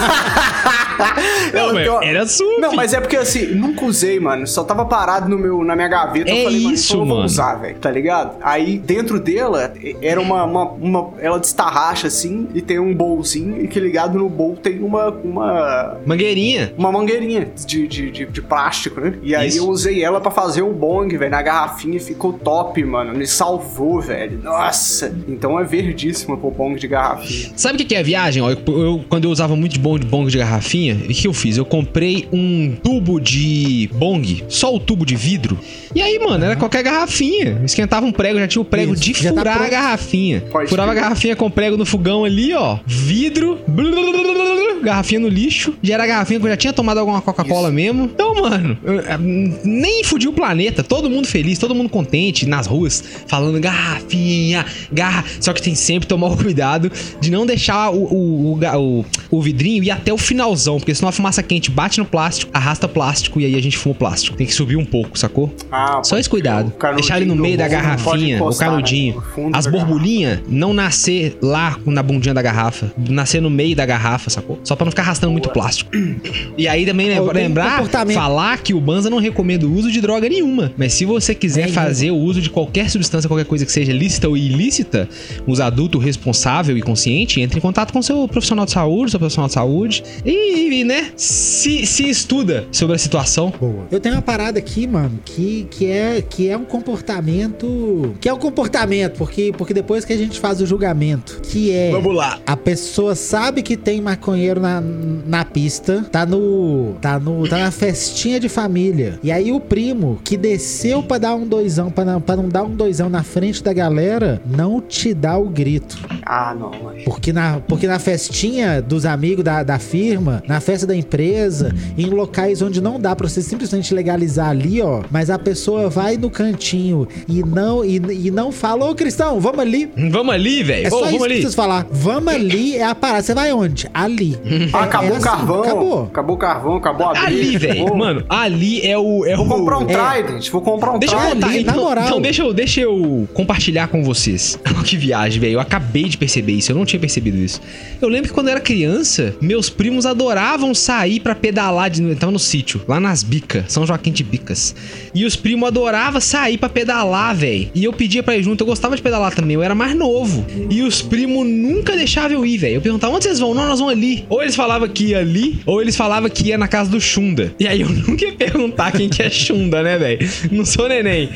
Não, tem uma- era sua, Não, filho. mas é porque assim, nunca usei, mano. Só tava parado no meu, na minha gaveta. É eu falei, isso, então eu vou mano. usar, velho. Tá ligado? Aí dentro dela era uma, uma, uma- Ela destarracha assim e tem um bolzinho. E que ligado no bowl tem uma. uma Mangueirinha. uma mangueirinha de, de, de, de plástico, né? E aí Isso. eu usei ela pra fazer o bong, velho, na garrafinha e ficou top, mano. Me salvou, velho. Nossa! Então é verdíssima pro bong de garrafinha. Sabe o que que é a viagem? Ó, eu, eu- quando eu usava muito bong de bong de garrafinha, o que eu fiz? Eu comprei um tubo de bong, só o tubo de vidro. E aí, mano, era qualquer garrafinha. Esquentava um prego, já tinha o prego Isso, de já tá furar a pronto. garrafinha. Pode Furava a crer. garrafinha com prego no fogão ali, ó. Vidro. Garrafinha no lixo. Já era a garrafinha que eu já tinha tomado alguma Coca-Cola mesmo. Então, mano, eu- nem fudi o planeta. Todo mundo feliz, todo mundo contente nas ruas, falando garrafinha, garra. Só que tem sempre que tomar o cuidado de não deixar o, o, o, o- o vidrinho ir até o finalzão, porque senão a fumaça quente bate no plástico, arrasta plástico e aí a gente fuma o plástico. Tem que subir um pouco, sacou? Ah, Só esse cuidado. Deixar ele no meio da garrafinha, o encostar, né? canudinho. Fundo As borbulhinhas não nascer lá na bundinha da garrafa. Nascer no meio da garrafa, sacou? Só pra não ficar arrastando muito plástico. E aí também lembrar, falar que o Banza não recomenda o uso de droga nenhuma. Mas se você quiser Nenhuma. fazer o uso de qualquer substância, qualquer coisa que seja lícita ou ilícita, os adulto responsável e consciente, entre em contato com seu profissional de saúde, seu profissional de saúde. E, e, né, se, se estuda sobre a situação. Boa. Eu tenho uma parada aqui, mano, que, que, é, que é um comportamento. Que é um comportamento, porque, porque depois que a gente faz o julgamento, que é. lá. A pessoa sabe que tem maconheiro na, na pista, tá no, tá no. tá na festinha de família. E aí o primo que desceu pra dar um doisão, pra não, pra não dar um doisão na frente da galera, não te dá o grito. Ah, não, mano. Porque na, porque na festinha dos amigos da, da firma, na festa da empresa, em locais onde não dá pra você simplesmente legalizar ali, ó, mas a pessoa vai no cantinho e não e, e não fala, ô Cristão, vamos ali. Vamos ali, velho. É Ô, só isso vamos que ali. precisa falar. Vamos ali é a parada. Você vai onde? Ali. Ah, É- acabou é o assim, carvão. Acabou. Acabou o carvão, acabou a briga. Ali, velho. acabou. Mano, ali é o. É Vou o... comprar um É. Trident. Vou comprar um Deixa eu Trident. contar, ali, na então, moral. então deixa, eu, deixa eu compartilhar com vocês. que viagem, velho. Eu acabei de perceber isso, eu não tinha percebido isso. Eu lembro que quando eu era criança, meus primos adoravam sair pra pedalar. De, tava no sítio, lá nas Bicas, São Joaquim de Bicas. E os primos adoravam sair pra pedalar, velho. E eu pedia pra ir junto, eu gostava de pedalar também, eu era mais novo. E os primos nunca deixavam eu ir, velho. Eu perguntava, onde vocês vão? Não, nós vamos ali. Ou eles falavam que ia ali, ou eles falavam que ia na casa do Xunda. E aí eu nunca ia perguntar quem que é Xunda, né, velho? Não sou neném.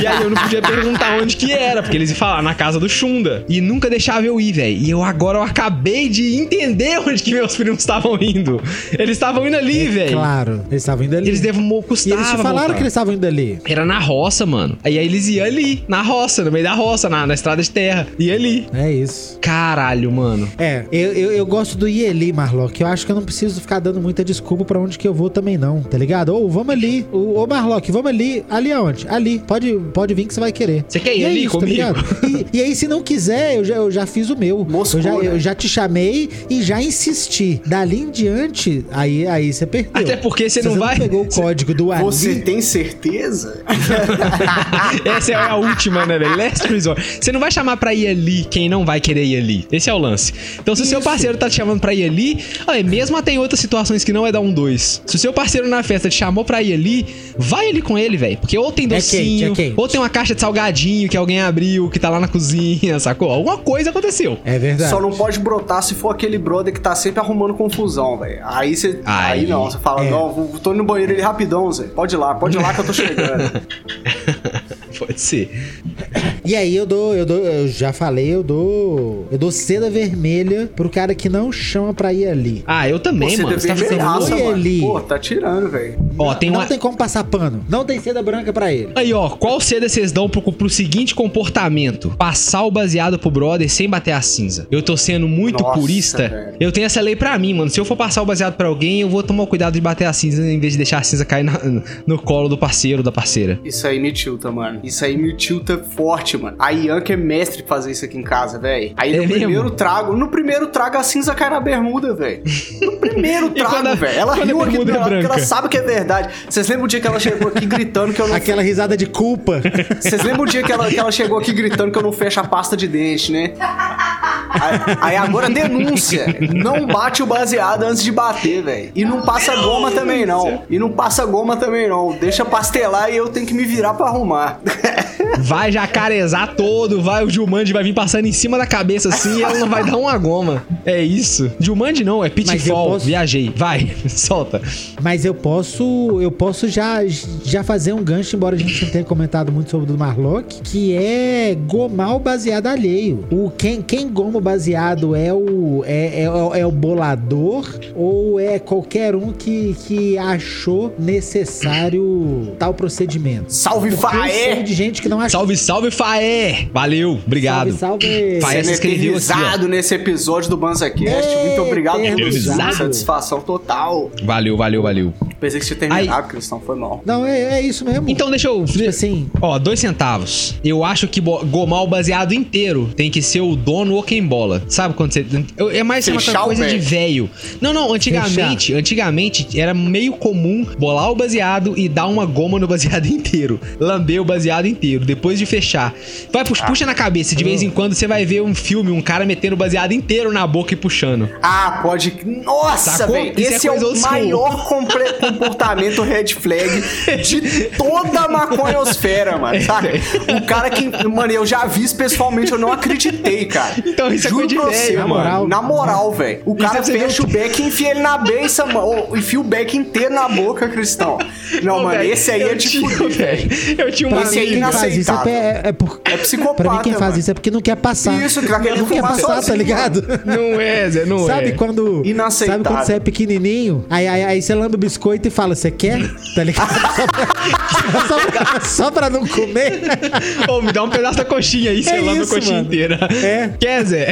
E aí eu não podia perguntar onde que era, porque eles iam falar na casa do Xunda. E nunca deixava eu ir, velho. E eu agora eu acabei de entender onde que meus primos estavam indo. Eles estavam indo ali, velho. Claro, eles estavam indo ali. Eles devem E custar. eles te falaram que eles estavam indo ali. Era na roça, mano. Aí, aí eles iam ali, na roça, no meio da roça, na, na estrada de terra. Ia ali. É isso. Caralho, mano. É, eu, eu, eu gosto do ir ali, Marlock. Eu acho que eu não preciso ficar dando muita desculpa pra onde que eu vou também, não. Tá ligado? Ô, vamos ali. Ô, ô, Marlock, vamos ali. Ali aonde? Ali. Pode, pode vir que você vai querer. Você quer ir E é ali isso, tá comigo? ligado? e, e aí, se não quiser, eu já, eu já fiz o meu. Moscou, eu, já, né? eu já te chamei e já insisti. Dali em diante, aí, aí você perdeu. Até porque você Se não vai- pegou o código do ali. Você tem certeza? Essa é a última, né, velho? Last resort. Você não vai chamar pra ir ali quem não vai querer ir ali. Esse é o lance. Então, se o seu parceiro tá te chamando pra ir ali, olha, mesmo até em outras situações que não é dar um dois. Se o seu parceiro na festa te chamou pra ir ali, vai ali com ele, velho. Porque ou tem docinho, é quente. ou tem uma caixa de salgadinho que alguém abriu, que tá lá na cozinha, sacou? Alguma coisa aconteceu. É verdade. Só não pode brotar se for aquele brother que tá sempre arrumando confusão, velho. Aí você. Aí, Aí- não, você fala, é. não, vou- tô no banheiro ele rapidão, Zé. Pode ir lá, pode ir lá que eu tô chegando. Pode ser. E aí eu dou, eu dou, eu já falei, eu dou, eu dou seda vermelha pro cara que não chama pra ir ali. Ah, eu também, Você mano. Você tá Oi, mano. ali. Pô, tá tirando, velho. Ó, tem não uma. tem como passar pano. Não tem seda branca pra ele. Aí, ó, qual seda vocês dão pro, pro seguinte comportamento? Passar o baseado pro brother sem bater a cinza. Eu tô sendo muito Nossa, purista. velho. Eu tenho essa lei pra mim, mano. Se eu for passar o baseado pra alguém, eu vou tomar o cuidado de bater a cinza em vez de deixar a cinza cair na- no colo do parceiro, da parceira. Isso aí me tilta, mano. Isso aí me tilta forte, mano. A Ian que é mestre de fazer isso aqui em casa, velho. Aí É no mesmo? primeiro trago, no primeiro trago a cinza cai na bermuda, velho. No primeiro trago, velho. Ela riu aqui do é lado porque ela sabe que é verdade. Vocês lembram o dia que ela chegou aqui gritando que eu não Aquela risada de culpa. Vocês lembram o dia que ela, que ela chegou aqui gritando que eu não fecho a pasta de dente, né? Aí, aí agora denúncia. Não bate o baseado antes de bater, velho. E não passa goma também, não. E não passa goma também, não. Deixa pastelar e eu tenho que me virar pra arrumar. Vai jacarezar todo, vai o Jumanji vai vir passando em cima da cabeça assim e ela não vai dar uma goma. É isso. Jumanji não, é Pitfall. posso- Viajei. Vai, solta. Mas eu posso, eu posso já, já fazer um gancho, embora a gente não tenha comentado muito sobre o do Marlock, que é gomar o baseado alheio. O quem, quem goma o baseado é o é, é, o- é o bolador ou é qualquer um que, que achou necessário tal procedimento? Salve, Porque sei Faé! de gente que não achou. Salve, salve, Faé! Valeu, obrigado. Salve, salve. Faé. Se inscreveu aqui, nesse episódio do BanzaCast. Muito obrigado por. Satisfação total. Valeu, valeu, valeu. Pensei que você tinha terminado, Cristão. Foi mal. Não, é, é isso mesmo. Então deixa eu. Tipo assim, Ó, dois centavos. Eu acho que gomar o baseado inteiro tem que ser o dono ou quem bola. Sabe quando você. É mais uma Fechar coisa de velho. Não, não, antigamente, antigamente era meio comum bolar o baseado e dar uma goma no baseado inteiro. Lamber o baseado inteiro, depois de fechar. Vai, puxa, puxa na cabeça, de vez em quando você vai ver um filme, um cara metendo o baseado inteiro na boca e puxando. Ah, pode. Nossa, velho. É Esse é, coisa o maior compre- comportamento red flag de toda a maconhosfera, mano. Sabe? O cara que. Mano, eu já vi isso pessoalmente, eu não acreditei, cara. Então, isso é Juro coisa de pra você, velho. Na moral, velho. O cara fecha o o beck e enfia ele na beça, mano. Ou Enfia o beck inteiro na boca, Cristão. Não, Ô, mano, velho, esse aí eu é velho. Eu tinha um Esse aí é isso é, inaceitável. é, é por... É psicopata, Pra mim, quem faz mano. isso é porque não quer passar. Isso, que tá querendo não quer passar, tá sozinho, ligado? Não é, Zé, não Sabe é. quando. Inaceitável. Sabe quando você é pequenininho? Aí, aí, aí você lambe o biscoito e fala: Você quer? Tá ligado? Só pra, só pra- só pra não comer. Ô, me dá um pedaço da coxinha aí, você É lamba a coxinha mano. inteira. É. Quer, Zé?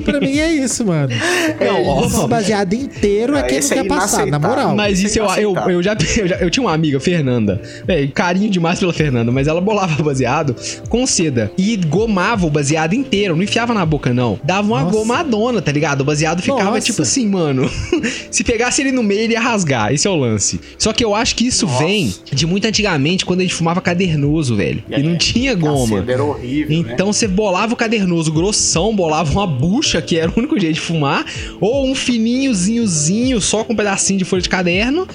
pra mim é isso, mano. Não, é, ó. o baseado inteiro é Ah, quem não esse é quer passar, na moral. Mas isso é eu, eu, eu, já, eu já- eu tinha uma amiga, Fernanda. Véi, carinho demais pela Fernanda, mas ela bolava baseado com seda e gomava o baseado inteiro. Não enfiava na boca, não. Dava uma Nossa. gomadona, tá ligado? O baseado ficava Nossa. tipo assim, mano. Se pegasse ele no meio, ele ia rasgar. Esse é o lance. Só que eu acho que isso Nossa. vem de muito antigamente, quando a gente fumava cadernoso, velho. E, aí, não tinha goma. Era horrível, né? Então você bolava o cadernoso grossão, bolava uma bucha, que era o único jeito de fumar, ou um fininhozinhozinho, só com um pedacinho de folha de caderno,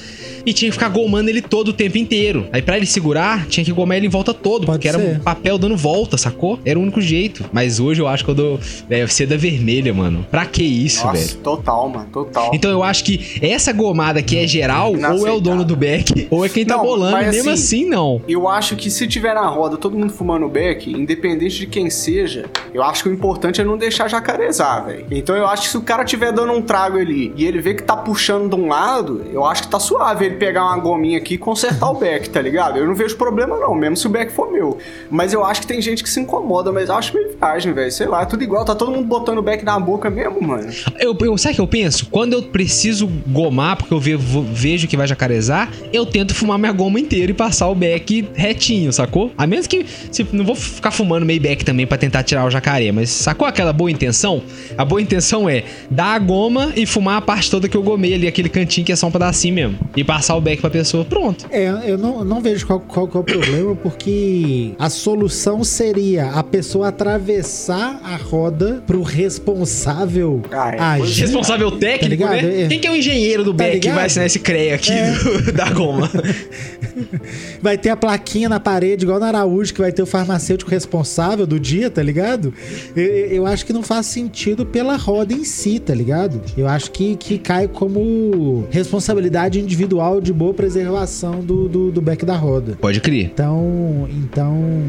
e tinha que ficar gomando ele todo o tempo inteiro. Aí pra ele segurar, tinha que gomar ele em volta todo, Pode porque era ser. um papel dando volta, sacou? Era o único jeito. Mas hoje eu acho que eu dou é, seda vermelha, mano. Pra que isso, Nossa, velho? total, mano, total. Então eu acho que essa gomada que é geral, ou é o dono do beck, ou é quem tá Não, bolando, mas mesmo assim, assim não. Eu acho que se tiver na roda todo mundo fumando beck, independente de quem seja, eu acho que o importante é não deixar jacarezar, velho. Então eu acho que se o cara tiver dando um trago ali e ele vê que tá puxando de um lado, eu acho que tá suave pegar uma gominha aqui e consertar o beck, tá ligado? Eu não vejo problema não, mesmo se o beck for meu. Mas eu acho que tem gente que se incomoda, mas eu acho meio viagem, velho. Sei lá, é tudo igual, tá todo mundo botando o beck na boca mesmo, mano. Eu, eu, sabe o que eu penso? Quando eu preciso gomar, porque eu ve- vo- vejo que vai jacarezar, eu tento fumar minha goma inteira e passar o beck retinho, sacou? A menos que. Se, não vou ficar fumando meio beck também pra tentar tirar o jacaré, mas sacou aquela boa intenção? A boa intenção é dar a goma e fumar a parte toda que eu gomei ali, aquele cantinho que é só um pedacinho mesmo. E passar o beck pra pessoa. Pronto. É, eu não, não vejo qual, qual que é o problema, porque a solução seria a pessoa atravessar a roda pro responsável Ah, é, agir. Responsável técnico, ligado? né? É. Quem que é o engenheiro do Tá que ligado? vai assinar esse CREA aqui É. do- da goma? Vai ter a plaquinha na parede, igual na Araújo, que vai ter o farmacêutico responsável do dia, tá ligado? Eu, eu acho que não faz sentido pela roda em si, tá ligado? Eu acho que, que cai como responsabilidade individual manual de boa preservação do, do, do beck da roda. Pode crer. Então, então,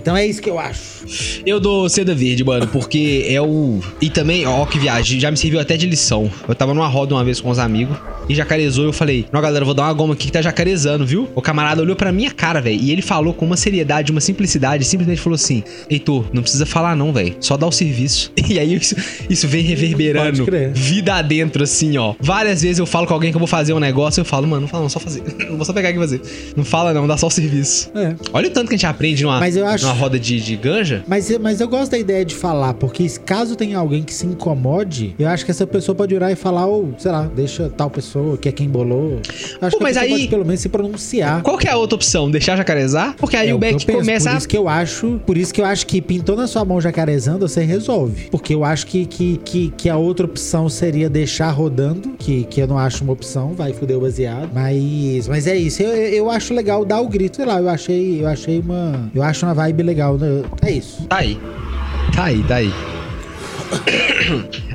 então é isso que eu acho. Eu dou seda verde, mano, porque é o. E também, ó, que viagem, já me serviu até de lição. Eu tava numa roda uma vez com os amigos e jacarezou. Eu falei, não, galera, vou dar uma goma aqui que tá jacarezando, viu? O camarada olhou pra minha cara, velho, e ele falou com uma seriedade, uma simplicidade, simplesmente falou assim: Heitor, não precisa falar, não, velho. Só dá o serviço. E aí isso, isso vem reverberando vida adentro, assim, ó. Várias vezes eu falo com alguém que eu vou fazer um negócio, eu falo, mano, não fala, não, só fazer. Não vou só pegar aqui e fazer. Não fala, não, dá só o serviço. É. Olha o tanto que a gente aprende numa, Mas eu acho- numa roda de, de ganja. Mas, eu- mas eu gosto da ideia de falar, porque caso tenha alguém que se incomode, eu acho que essa pessoa pode virar e falar, ou, sei lá, deixa tal pessoa, que é quem bolou. Eu acho Pô, que mas aí- pode pelo menos se pronunciar. Qual que é a outra opção? Deixar jacarezar? Porque aí É o eu Beck começa Por isso que eu acho, por isso que eu acho que pintou na sua mão jacarezando, você resolve. Porque eu acho que, que, que, que a outra opção seria deixar rodando, que, que eu não acho uma opção, vai fuder o baseado. Mas, mas é isso. Eu, eu acho legal dar o grito, sei lá, eu achei, eu achei uma, eu acho uma vibe legal. né? É isso. Tá aí. Tá aí, tá aí.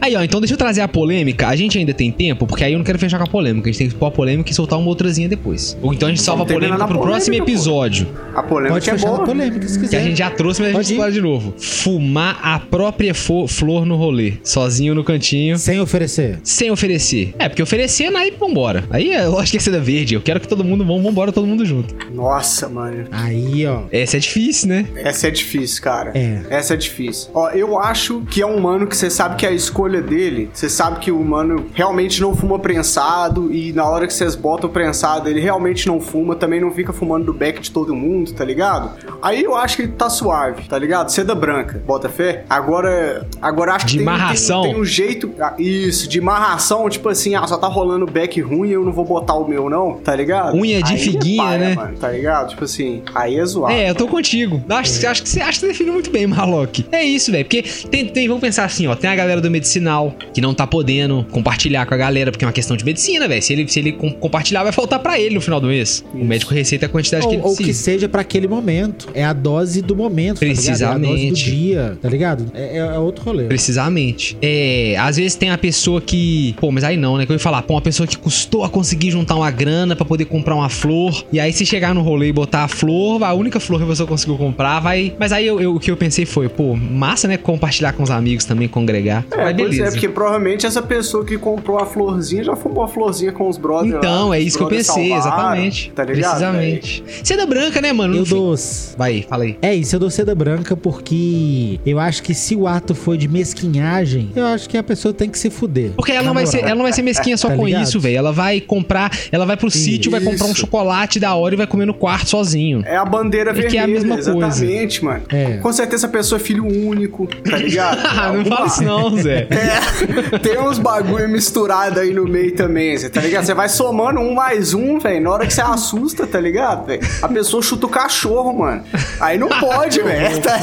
Aí, ó, então deixa eu trazer a polêmica. A gente ainda tem tempo, porque aí eu não quero fechar com a polêmica. A gente tem que pôr a polêmica e soltar uma outrazinha depois. Ou então a gente salva a polêmica pro próximo polêmica, pô. episódio. A polêmica Pode é fechar boa. na polêmica se Que quiser. a gente já trouxe, mas a Pode gente ir. explora de novo. Fumar a própria flor no rolê. Sozinho no cantinho. Sem oferecer. Sem oferecer. É, porque oferecer, aí vambora. Aí é lógico que é seda verde. Eu quero que todo mundo vão, vambora todo mundo junto. Nossa, mano. Aí, ó. Essa é difícil, né? Essa é difícil, cara. É. Essa é difícil. Ó, eu acho que é um mano que você sabe que é a escolha dele. Você sabe que o mano realmente não fuma prensado. E na hora que vocês botam o prensado, ele realmente não fuma. Também não fica fumando do beck de todo mundo, tá ligado? Aí eu acho que tá suave, tá ligado? Seda branca, bota fé. Agora, agora acho que De tem, marração. tem, tem um jeito. ah, Isso, de marração, tipo assim, ah, só tá rolando beck ruim, eu não vou botar o meu, não, tá ligado? Unha de Aí é figuinha, paia, né? mano, tá ligado? Tipo assim, aí é zoado. É, eu tô contigo. Acho, acho que você acho que você definiu muito bem, Marlock. É isso, velho. Porque tem, tem, vamos pensar assim, ó. Tem a galera do medicinal que não tá podendo compartilhar com a galera, porque é uma questão de medicina, velho. Se ele, se ele com- compartilhar, vai faltar pra ele no final do mês. O médico receita a quantidade que Ou, ele ou que precisa. seja pra aquele momento. É a dose do momento, tá ligado? É a dose do Precisamente. dia, tá ligado? É, é- é outro rolê. Precisamente. É, às vezes tem a pessoa que. Pô, mas aí não, né? Que eu ia falar, pô, uma pessoa que custou a conseguir juntar uma grana pra poder comprar uma flor. E aí, se chegar no rolê e botar a flor, a única flor que pessoa conseguiu comprar, vai. Mas aí eu, eu- o que eu pensei foi, pô, massa, né? Compartilhar com os amigos também, congregar. É, Mas pois beleza. é, porque provavelmente essa pessoa que comprou a florzinha já fumou a florzinha com os brothers. Então, lá, é isso que eu pensei, salvaram, exatamente. Tá ligado? Precisamente. Seda branca, né, mano? Eu No fim- dou. Vai, fala aí. É isso, eu dou seda branca porque eu acho que se o ato for de mesquinhagem, eu acho que a pessoa tem que se fuder. Porque ela não, vai ser, ela não vai ser mesquinha só Tá com ligado? isso, velho. Ela vai comprar, ela vai pro sítio, vai comprar um Isso. chocolate da hora e vai comer no quarto sozinho. É a bandeira É que vermelha, é a mesma coisa. exatamente, mano. É. Com certeza a pessoa é filho único, tá ligado? Ah, não fala isso não, Zé. É, tem uns bagulho misturado aí no meio também, Zé, tá ligado? Você vai somando um mais um, velho. Na hora que você assusta, tá ligado, velho? A pessoa chuta o cachorro, mano. Aí não pode, velho. Tá-.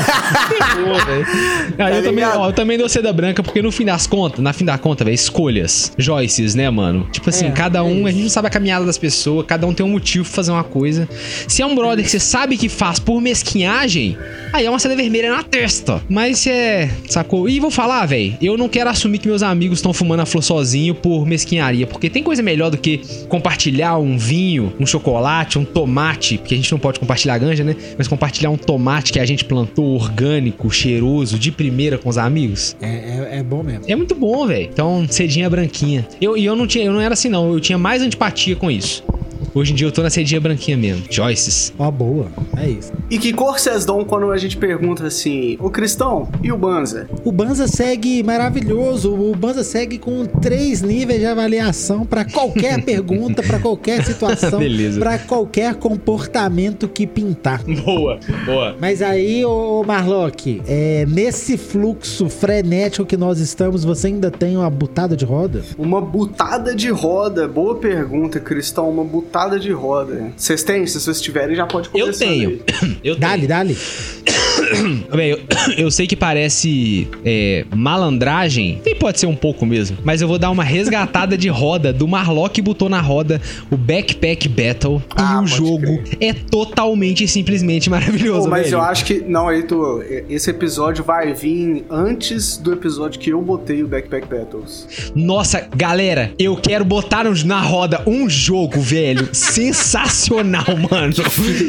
Ah, eu, também, ó, eu também dou seda branca, porque no fim das contas, na fim da conta, velho, escolhas. Joyces, né, mano? Tipo assim, É, cada é um, a gente não sabe a caminhada das pessoas, cada um tem um motivo pra fazer uma coisa. Se é um brother que você sabe que faz por mesquinhagem, aí é uma seda vermelha na testa. Mas é. Sacou? E vou falar, velho, eu não quero assumir que meus amigos estão fumando a flor sozinho por mesquinharia, porque tem coisa melhor do que compartilhar um vinho, um chocolate, um tomate, porque a gente não pode compartilhar ganja, né? Mas compartilhar um tomate que a gente plantou orgânico, cheiroso, de primeira com os amigos. É, é, é bom mesmo. É muito bom, velho. Então, cedinha branquinha. Eu, e eu não tinha, eu não era assim, não. Eu tinha mais antipatia com isso. Hoje em dia eu tô na cedinha branquinha mesmo. Joyces. Ó, boa. É isso. E que cor vocês dão quando a gente pergunta assim, ô Cristão, e o Banza? O Banza segue maravilhoso. O Banza segue com três níveis de avaliação pra qualquer pergunta, pra qualquer situação, Beleza. pra qualquer comportamento que pintar. Boa, boa. Mas aí, ô Marlock, é, nesse fluxo frenético que nós estamos, você ainda tem uma butada de roda? Uma butada de roda. Boa pergunta, Cristão. Uma butada de roda. Vocês têm? Se vocês tiverem, já pode Eu começar. tenho. aí. Eu tenho. Dale, dale. Bem, eu, eu sei que parece é, malandragem, e pode ser um pouco mesmo, mas eu vou dar uma resgatada de roda do Marlock botou na roda o Backpack Battle Ah, e o jogo é totalmente e simplesmente maravilhoso, Pô, mas velho. eu acho que. Não, aí tu. Esse episódio vai vir antes do episódio que eu botei o Backpack Battles. Nossa, galera, eu quero botar na roda um jogo, velho, sensacional, mano.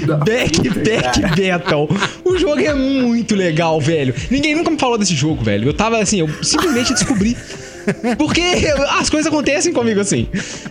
da Backpack Battle. O jogo é muito legal, velho. Ninguém nunca me falou desse jogo, velho. Eu tava assim, eu simplesmente descobri. Porque as coisas acontecem comigo assim.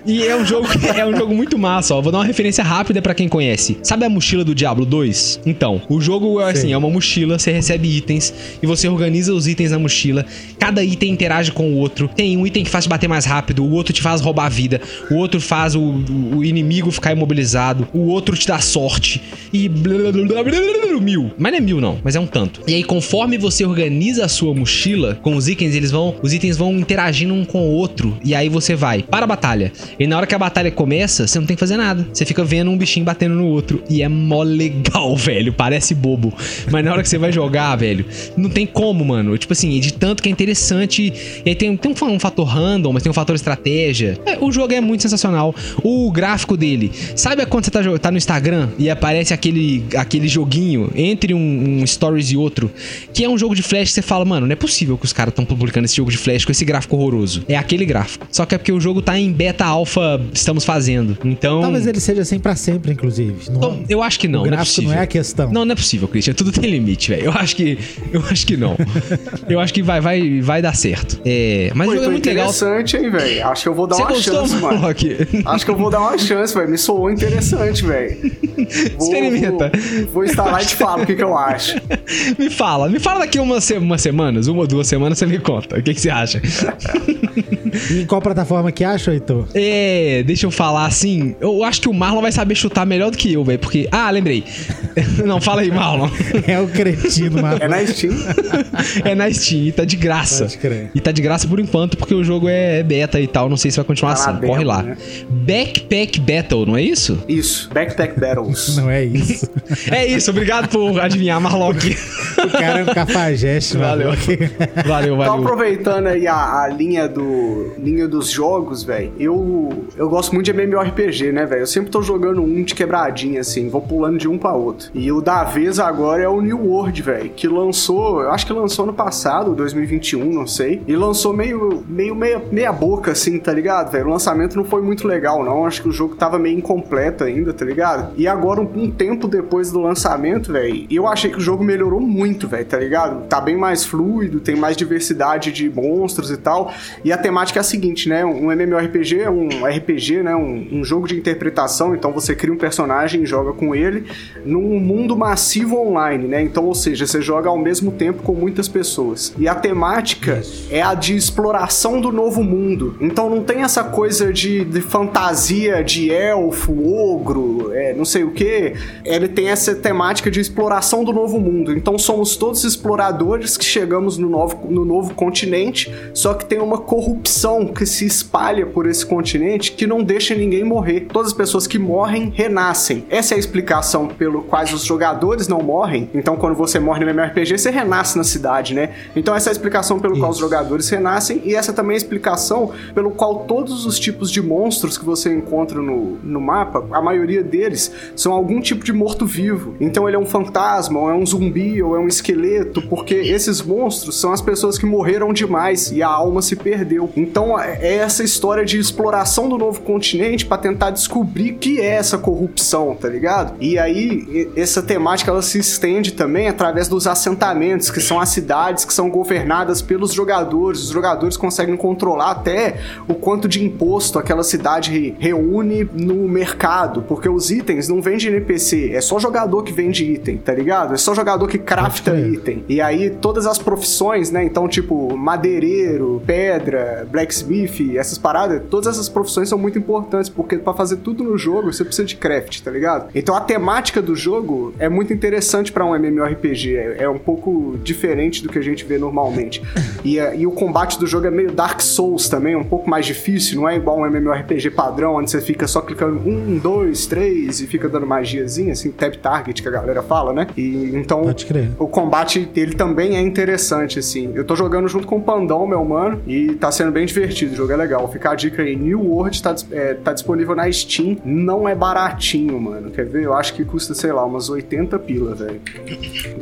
E é um jogo é um jogo muito massa, ó. Vou dar uma referência rápida pra quem conhece. Sabe a mochila do Diablo 2? Então, o jogo é assim, Sim. é uma mochila, você recebe itens e você organiza os itens na mochila. Cada item interage com o outro. Tem um item que faz te bater mais rápido, o outro te faz roubar a vida, o outro faz o, o inimigo ficar imobilizado, o outro te dá sorte e blá, blá, blá, blá, blá, blá, mil. Mas não é mil não, mas é um tanto. E aí conforme você organiza a sua mochila com os itens, eles vão, os itens vão interagindo um com o outro e aí você vai para a batalha. E na hora que a batalha começa, você não tem que fazer nada. Você fica vendo um bichinho batendo no outro e é mó legal, velho. Parece bobo, mas na hora que você vai jogar, velho, não tem como, mano. Tipo assim, de tanto que é interessante. E aí tem, tem um, um fator random, mas tem um fator estratégia. É, o jogo é muito sensacional. O gráfico dele, sabe quando você tá, tá no Instagram e aparece aquele, aquele joguinho entre um, um stories e outro, que é um jogo de flash que você fala, mano, não é possível que os caras estão publicando esse jogo de flash com esse gráfico horroroso. É aquele gráfico. Só que é porque o jogo tá em beta alpha, estamos fazendo. Então. Talvez ele seja assim pra sempre, inclusive. Não, Então, eu acho que não, o não é gráfico possível. não é a questão. Não, não é possível, Christian. Tudo tem limite, velho. Eu acho que. Eu acho que não. eu acho que vai, vai, vai dar certo. É. Mas Pô, o jogo é então muito legal. interessante, hein, velho? Acho que eu vou dar Você uma gostou, chance, mano. Acho que eu vou dar uma chance, velho. Me soou interessante, velho. Experimenta. Vou, vou instalar e te falo o que, que eu acho. me fala. Me fala daqui umas, umas semanas, uma ou duas semanas, você me conta. O que, que você acha? E em qual plataforma que acha, Heitor? É, deixa eu falar assim. Eu acho que o Marlon vai saber chutar melhor do que eu, velho. Porque. Ah, lembrei. não, fala aí, Marlon. É o cretino, mas... É na Steam? é na Steam e tá de graça. Pode crer. E tá de graça por enquanto, porque o jogo é beta e tal. Não sei se vai continuar Tá assim. demo, Corre lá. né? Backpack Battle, não é isso? Isso. Backpack Battles. Não é isso. É isso, obrigado por adivinhar, Marlock. O cara é um cafajeste, Valeu. maluco. Valeu, Então, valeu. aproveitando aí a, a linha do linha dos jogos, velho, eu, eu gosto muito de MMORPG, né, velho? Eu sempre tô jogando um de quebradinha, assim, vou pulando de um pra outro. E o da vez agora é o New World, velho, que lançou, eu acho que lançou no passado, 2021, não sei, e lançou meio, meio meia, meia boca, assim, tá ligado, velho? O lançamento não foi muito legal, não, acho que o jogo tava meio incompleto ainda, tá ligado? E agora, um, um tempo depois do lançamento, velho, eu achei que o jogo melhorou muito, velho, tá ligado? Tá bem mais fluido, tem mais diversidade de monstros e tal. E a temática é a seguinte, né? Um MMORPG é um RPG, né? Um, um jogo de interpretação. Então você cria um personagem e joga com ele num mundo massivo online, né? Então, ou seja, você joga ao mesmo tempo com muitas pessoas. E a temática é a de exploração do novo mundo. Então não tem essa coisa de, de fantasia de elfo, ogro, é, não sei o que. Ele tem essa temática de exploração do novo mundo. Então somos todos exploradores que chegamos no novo, no novo continente, só que tem uma corrupção que se espalha por esse continente que não deixa ninguém morrer. Todas as pessoas que morrem renascem. Essa é a explicação pelo quais os jogadores não morrem. Então quando você morre no MMORPG, você renasce na cidade, né? Então essa é a explicação pelo qual os jogadores renascem e essa também é a explicação pelo qual todos os tipos de monstros que você encontra no, no mapa, a maioria deles são algum tipo de morto-vivo. Então ele é um fantasma, ou é um zumbi, ou é um esqueleto, porque esses monstros são as pessoas que morreram demais e a alma se perdeu. Então é essa história de exploração do novo continente para tentar descobrir o que é essa corrupção, tá ligado? E aí essa temática ela se estende também através dos assentamentos, que são as cidades que são governadas pelos jogadores. Os jogadores conseguem controlar até o quanto de imposto aquela cidade re- reúne no mercado, porque os itens não vendem NPC, é só jogador que vende item, tá ligado? É só jogador que crafta crer. item. E aí todas as profissões, né? Então, tipo, madeireiro, pedra, blacksmith, essas paradas, todas essas profissões são muito importantes, porque pra fazer tudo no jogo você precisa de craft, tá ligado? Então a temática do jogo jogo é muito interessante pra um MMORPG. É, é um pouco diferente do que a gente vê normalmente. E, é- e o combate do jogo é meio Dark Souls também, um pouco mais difícil. Não é igual um MMORPG padrão, onde você fica só clicando um, dois, três e fica dando magiazinha, assim, tap target que a galera fala, né? E então o combate dele também é interessante, assim. Eu tô jogando junto com o Pandão, meu mano, e tá sendo bem divertido. O jogo é legal. Fica a dica aí. New World tá, é, tá disponível na Steam. Não é baratinho, mano. Quer ver? Eu acho que custa, sei lá, umas 80 pila, velho.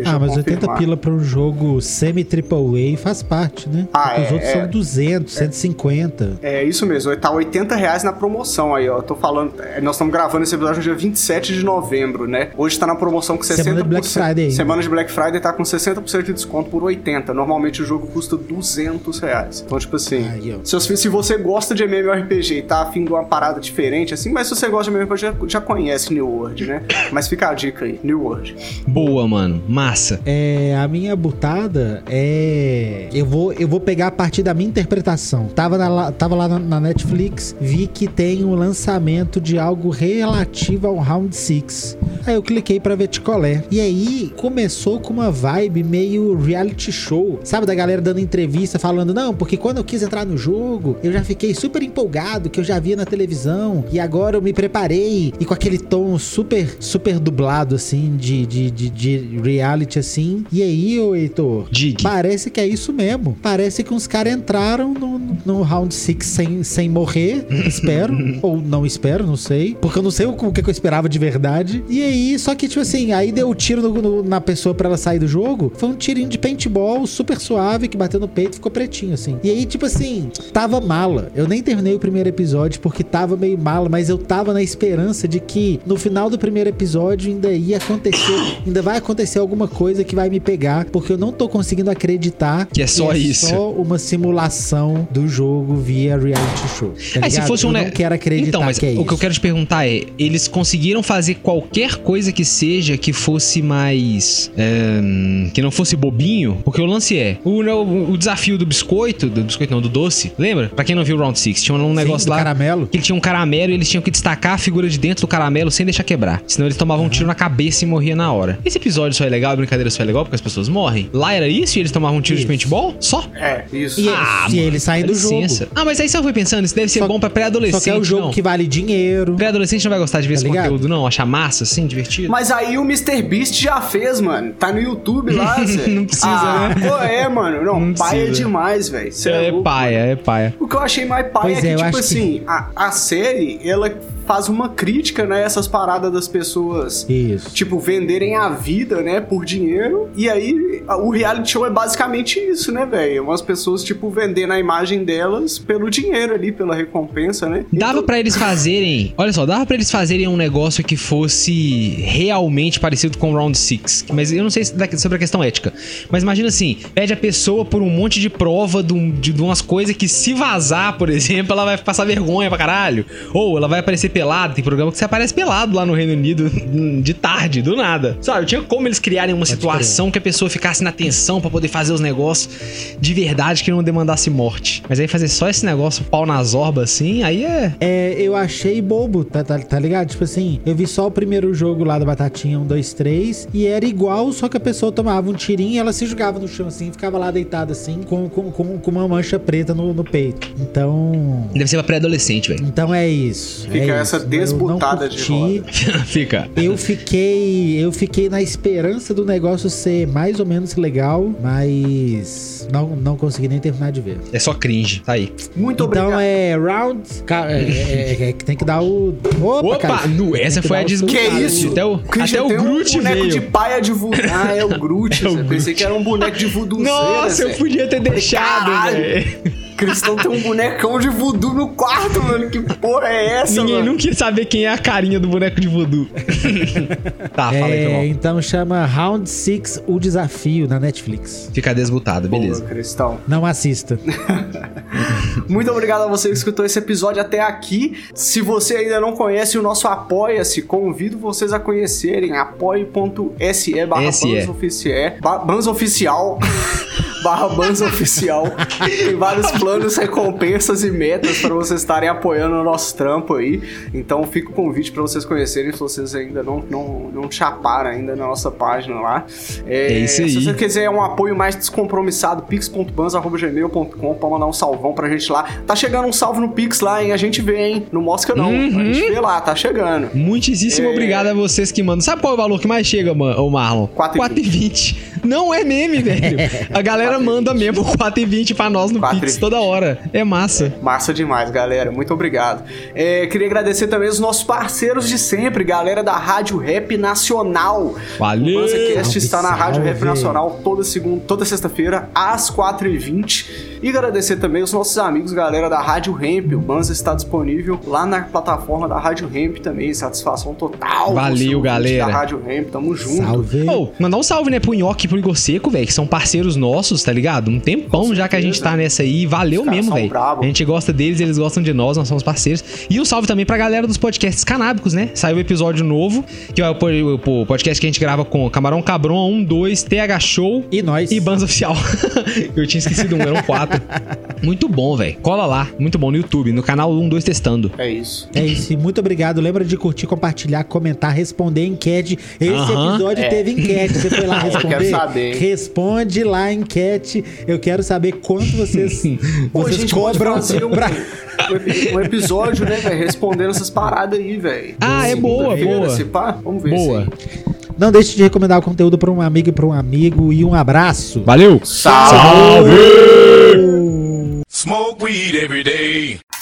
Ah, mas 80 confirmar. pila pra um jogo semi-triple A faz parte, né? Ah, Porque é, Os outros é. são 200, 150. É isso mesmo, tá 80 reais na promoção aí, ó. Eu tô falando. é, Nós estamos gravando esse episódio no dia 27 de novembro, né? Hoje tá na promoção com 60%. Semana de Black Friday. Semana de Black Friday tá com 60% de desconto por 80. Normalmente o jogo custa 200 reais. Então, tipo assim. Aí, se, você- se você gosta de MMORPG e tá afim de uma parada diferente, assim, mas se você gosta de MMORPG, já, já conhece New World, né? Mas fica a dica aí, New World. Boa, mano. Massa. É, a minha butada é. Eu vou, eu vou pegar a partir da minha interpretação. Tava, na- tava lá na, na Netflix, vi que tem um lançamento de algo relativo ao Round 6. Aí eu cliquei pra ver Ticolé. E aí começou com uma vibe meio reality show. Sabe, da galera dando entrevista falando: Não, porque quando eu quis entrar no jogo, eu já fiquei super empolgado, que eu já via na televisão. E agora eu me preparei. E com aquele tom super, super dublado, assim, de, de, de, de reality, assim. E aí, ô Heitor, Dig. Parece que é isso mesmo. Parece que uns caras entraram no, no round 6 sem, sem morrer. Espero. ou não espero, não sei. Porque eu não sei o, o que eu esperava de verdade. E aí, só que, tipo assim, aí deu o tiro no- no- na pessoa pra ela sair do jogo. Foi um tirinho de paintball super suave que bateu no peito e ficou pretinho, assim. E aí, tipo assim, tava mala. Eu nem terminei o primeiro episódio porque tava meio mala, mas eu tava na esperança de que no final do primeiro episódio ainda ia acontecer, ainda vai acontecer alguma coisa que vai me pegar, porque eu não tô conseguindo acreditar Que é só isso. só uma simulação do jogo via reality show. tá É, se fosse um eu não quero acreditar Então, mas que é o isso. que eu quero te perguntar é: eles conseguiram fazer qualquer coisa que seja que fosse mais. é, que não fosse bobinho? Porque o lance é: o, o, o desafio do biscoito, do biscoito não, do doce, lembra? Pra quem não viu o Round 6, tinha um Sim, negócio do lá. caramelo. Que tinha um caramelo e eles tinham que destacar a figura de dentro do caramelo sem deixar quebrar. Senão eles tomavam um tiro na cabeça e morria na hora. Esse episódio só é legal, a brincadeira só é legal porque as pessoas morrem. Lá era isso e eles tomavam um tiro Isso. de paintball? Só? É, isso. E, Ah, e mano, eles saem do jogo. Ah, mas aí você foi pensando, isso deve ser Só- bom pra pré-adolescente. Só que é o jogo não. que vale dinheiro. Pré-adolescente não vai gostar de ver Tá esse ligado? conteúdo, não? Achar massa, assim, divertido? Mas aí o Mr. Beast já fez, mano. Tá no YouTube lá, Zé. Não precisa, ah, né? Pô, é, mano. Não, Não pai é precisa. demais, velho. Cê É, louco, paia, é paia. O que eu achei mais pai Pois é que, é, tipo acho que- assim, a, a série, ela faz uma crítica, né? Essas paradas das pessoas, Isso. tipo, venderem a vida, né? Por dinheiro. E aí, o reality show é basicamente isso, né, velho? Umas pessoas, tipo, vendendo a imagem delas pelo dinheiro ali, pela recompensa, né? Dava Então- pra eles fazerem. Olha só, dava pra eles fazerem um negócio que fosse realmente parecido com o Round 6. Mas eu não sei sobre a questão ética. Mas imagina assim: pede a pessoa por um monte de prova de, um- de- de umas coisas que, se vazar, por exemplo, ela vai passar vergonha pra caralho. Ou ela vai aparecer pelada. Tem programa que você aparece pelado lá no Reino Unido de tarde, do nada. Sabe, tinha como eles criarem uma situação que a pessoa ficasse na tensão pra poder fazer os negócios de verdade que não demandasse morte. Mas aí fazer só esse negócio pau nas orbas assim, aí é. É, eu achei bobo, tá, tá, tá ligado? Tipo assim, eu vi só o primeiro jogo lá da Batatinha 1, 2, 3 e era igual, só que a pessoa tomava um tirinho e ela se jogava no chão assim, ficava lá deitada assim, com, com, com, com uma mancha preta no, no peito. Então. Deve ser pra pré-adolescente, velho. Então é isso. Fica é essa desbotada de roda. Fica. Eu fiquei, eu fiquei na esperança do negócio ser mais ou menos legal, mas não, não consegui nem terminar de ver. É só cringe. Tá aí. Muito então obrigado. é round, é, é- é que tem que dar o Opa, Opa, cara. nu, essa foi a seu- Que desmutada. isso? Até o, Christian, até o tem um Groot boneco veio. de paia de voodoo. Ah, é o Groot. É o eu pensei que era um boneco de voodoo. Nossa, eu podia ter deixado, caralho. velho. Cristão tem um bonecão de voodoo no quarto, mano. Que porra é essa, Ninguém mano? nunca quis saber quem é a carinha do boneco de voodoo. tá, fala aí, É, então chama Round 6 O Desafio na Netflix. Fica desbutado, beleza. Boa, Cristão. Não assista. Muito obrigado a você que escutou esse episódio até aqui. Se você ainda não conhece o nosso Apoia-se, convido vocês a conhecerem apoie.se barra SE. barra Banza Oficial. Tem vários planos, recompensas e metas para vocês estarem apoiando o nosso trampo aí. Então fica o convite para vocês conhecerem se vocês ainda não, não, não chaparam ainda na nossa página lá. É, isso aí. Se você quiser um apoio mais descompromissado, pix.banza.gmail.com pra mandar um salvão pra gente lá. Tá chegando um salve no Pix lá, hein? A gente vê, hein? Não mosca não. Uhum. A gente vê lá, tá chegando. Muitíssimo É. obrigado a vocês que mandam. Sabe qual é o valor que mais chega, ma- ô Marlon? 4,20. 4,20. Não é meme, velho. A galera 4,20. manda mesmo 4,20 pra nós no 4,20. Pix toda hora. É massa. Massa demais, galera. Muito obrigado. É, queria agradecer também os nossos parceiros de sempre, galera da Rádio Rap Nacional. Valeu! O BanzaCast está na Rádio Rap. Nacional toda segunda, toda sexta-feira, às 4h20. E agradecer também os nossos amigos, galera da Rádio Ramp. O Banza está disponível lá na plataforma da Rádio Ramp também. Satisfação total. Valeu, galera. Da Rádio Ramp, tamo junto. Salve. Ô, mandar um salve, né, pro Nhoque e pro Igor Seco, velho, que são parceiros nossos, tá ligado? Um tempão já que a gente tá nessa aí. Valeu mesmo, velho. A gente gosta deles, eles gostam de nós, nós somos parceiros. E um salve também pra galera dos podcasts canábicos, né? Saiu o episódio novo, que é o podcast que a gente grava com Camarão Cabron 1, 2, TH Show E nós. e Banza Oficial. Eu tinha esquecido um, eram quatro. Muito bom, velho. Cola lá, muito bom no YouTube, no canal 1, 2 Testando. É isso. É isso, e muito obrigado. Lembra de curtir, compartilhar, comentar, responder enquete. Esse Aham. episódio É. teve enquete. Você foi lá Eu responder? quero saber, hein? Responde lá enquete. Eu quero saber quanto vocês, vocês cobram fazer um, pra... um epi- episódio, né, velho? Respondendo essas paradas aí, velho. Ah, é boa, boa. se pá, Vamos ver Boa. Não deixe de recomendar o conteúdo para um amigo e para um amigo. E um abraço. Valeu! Salve! weed every day.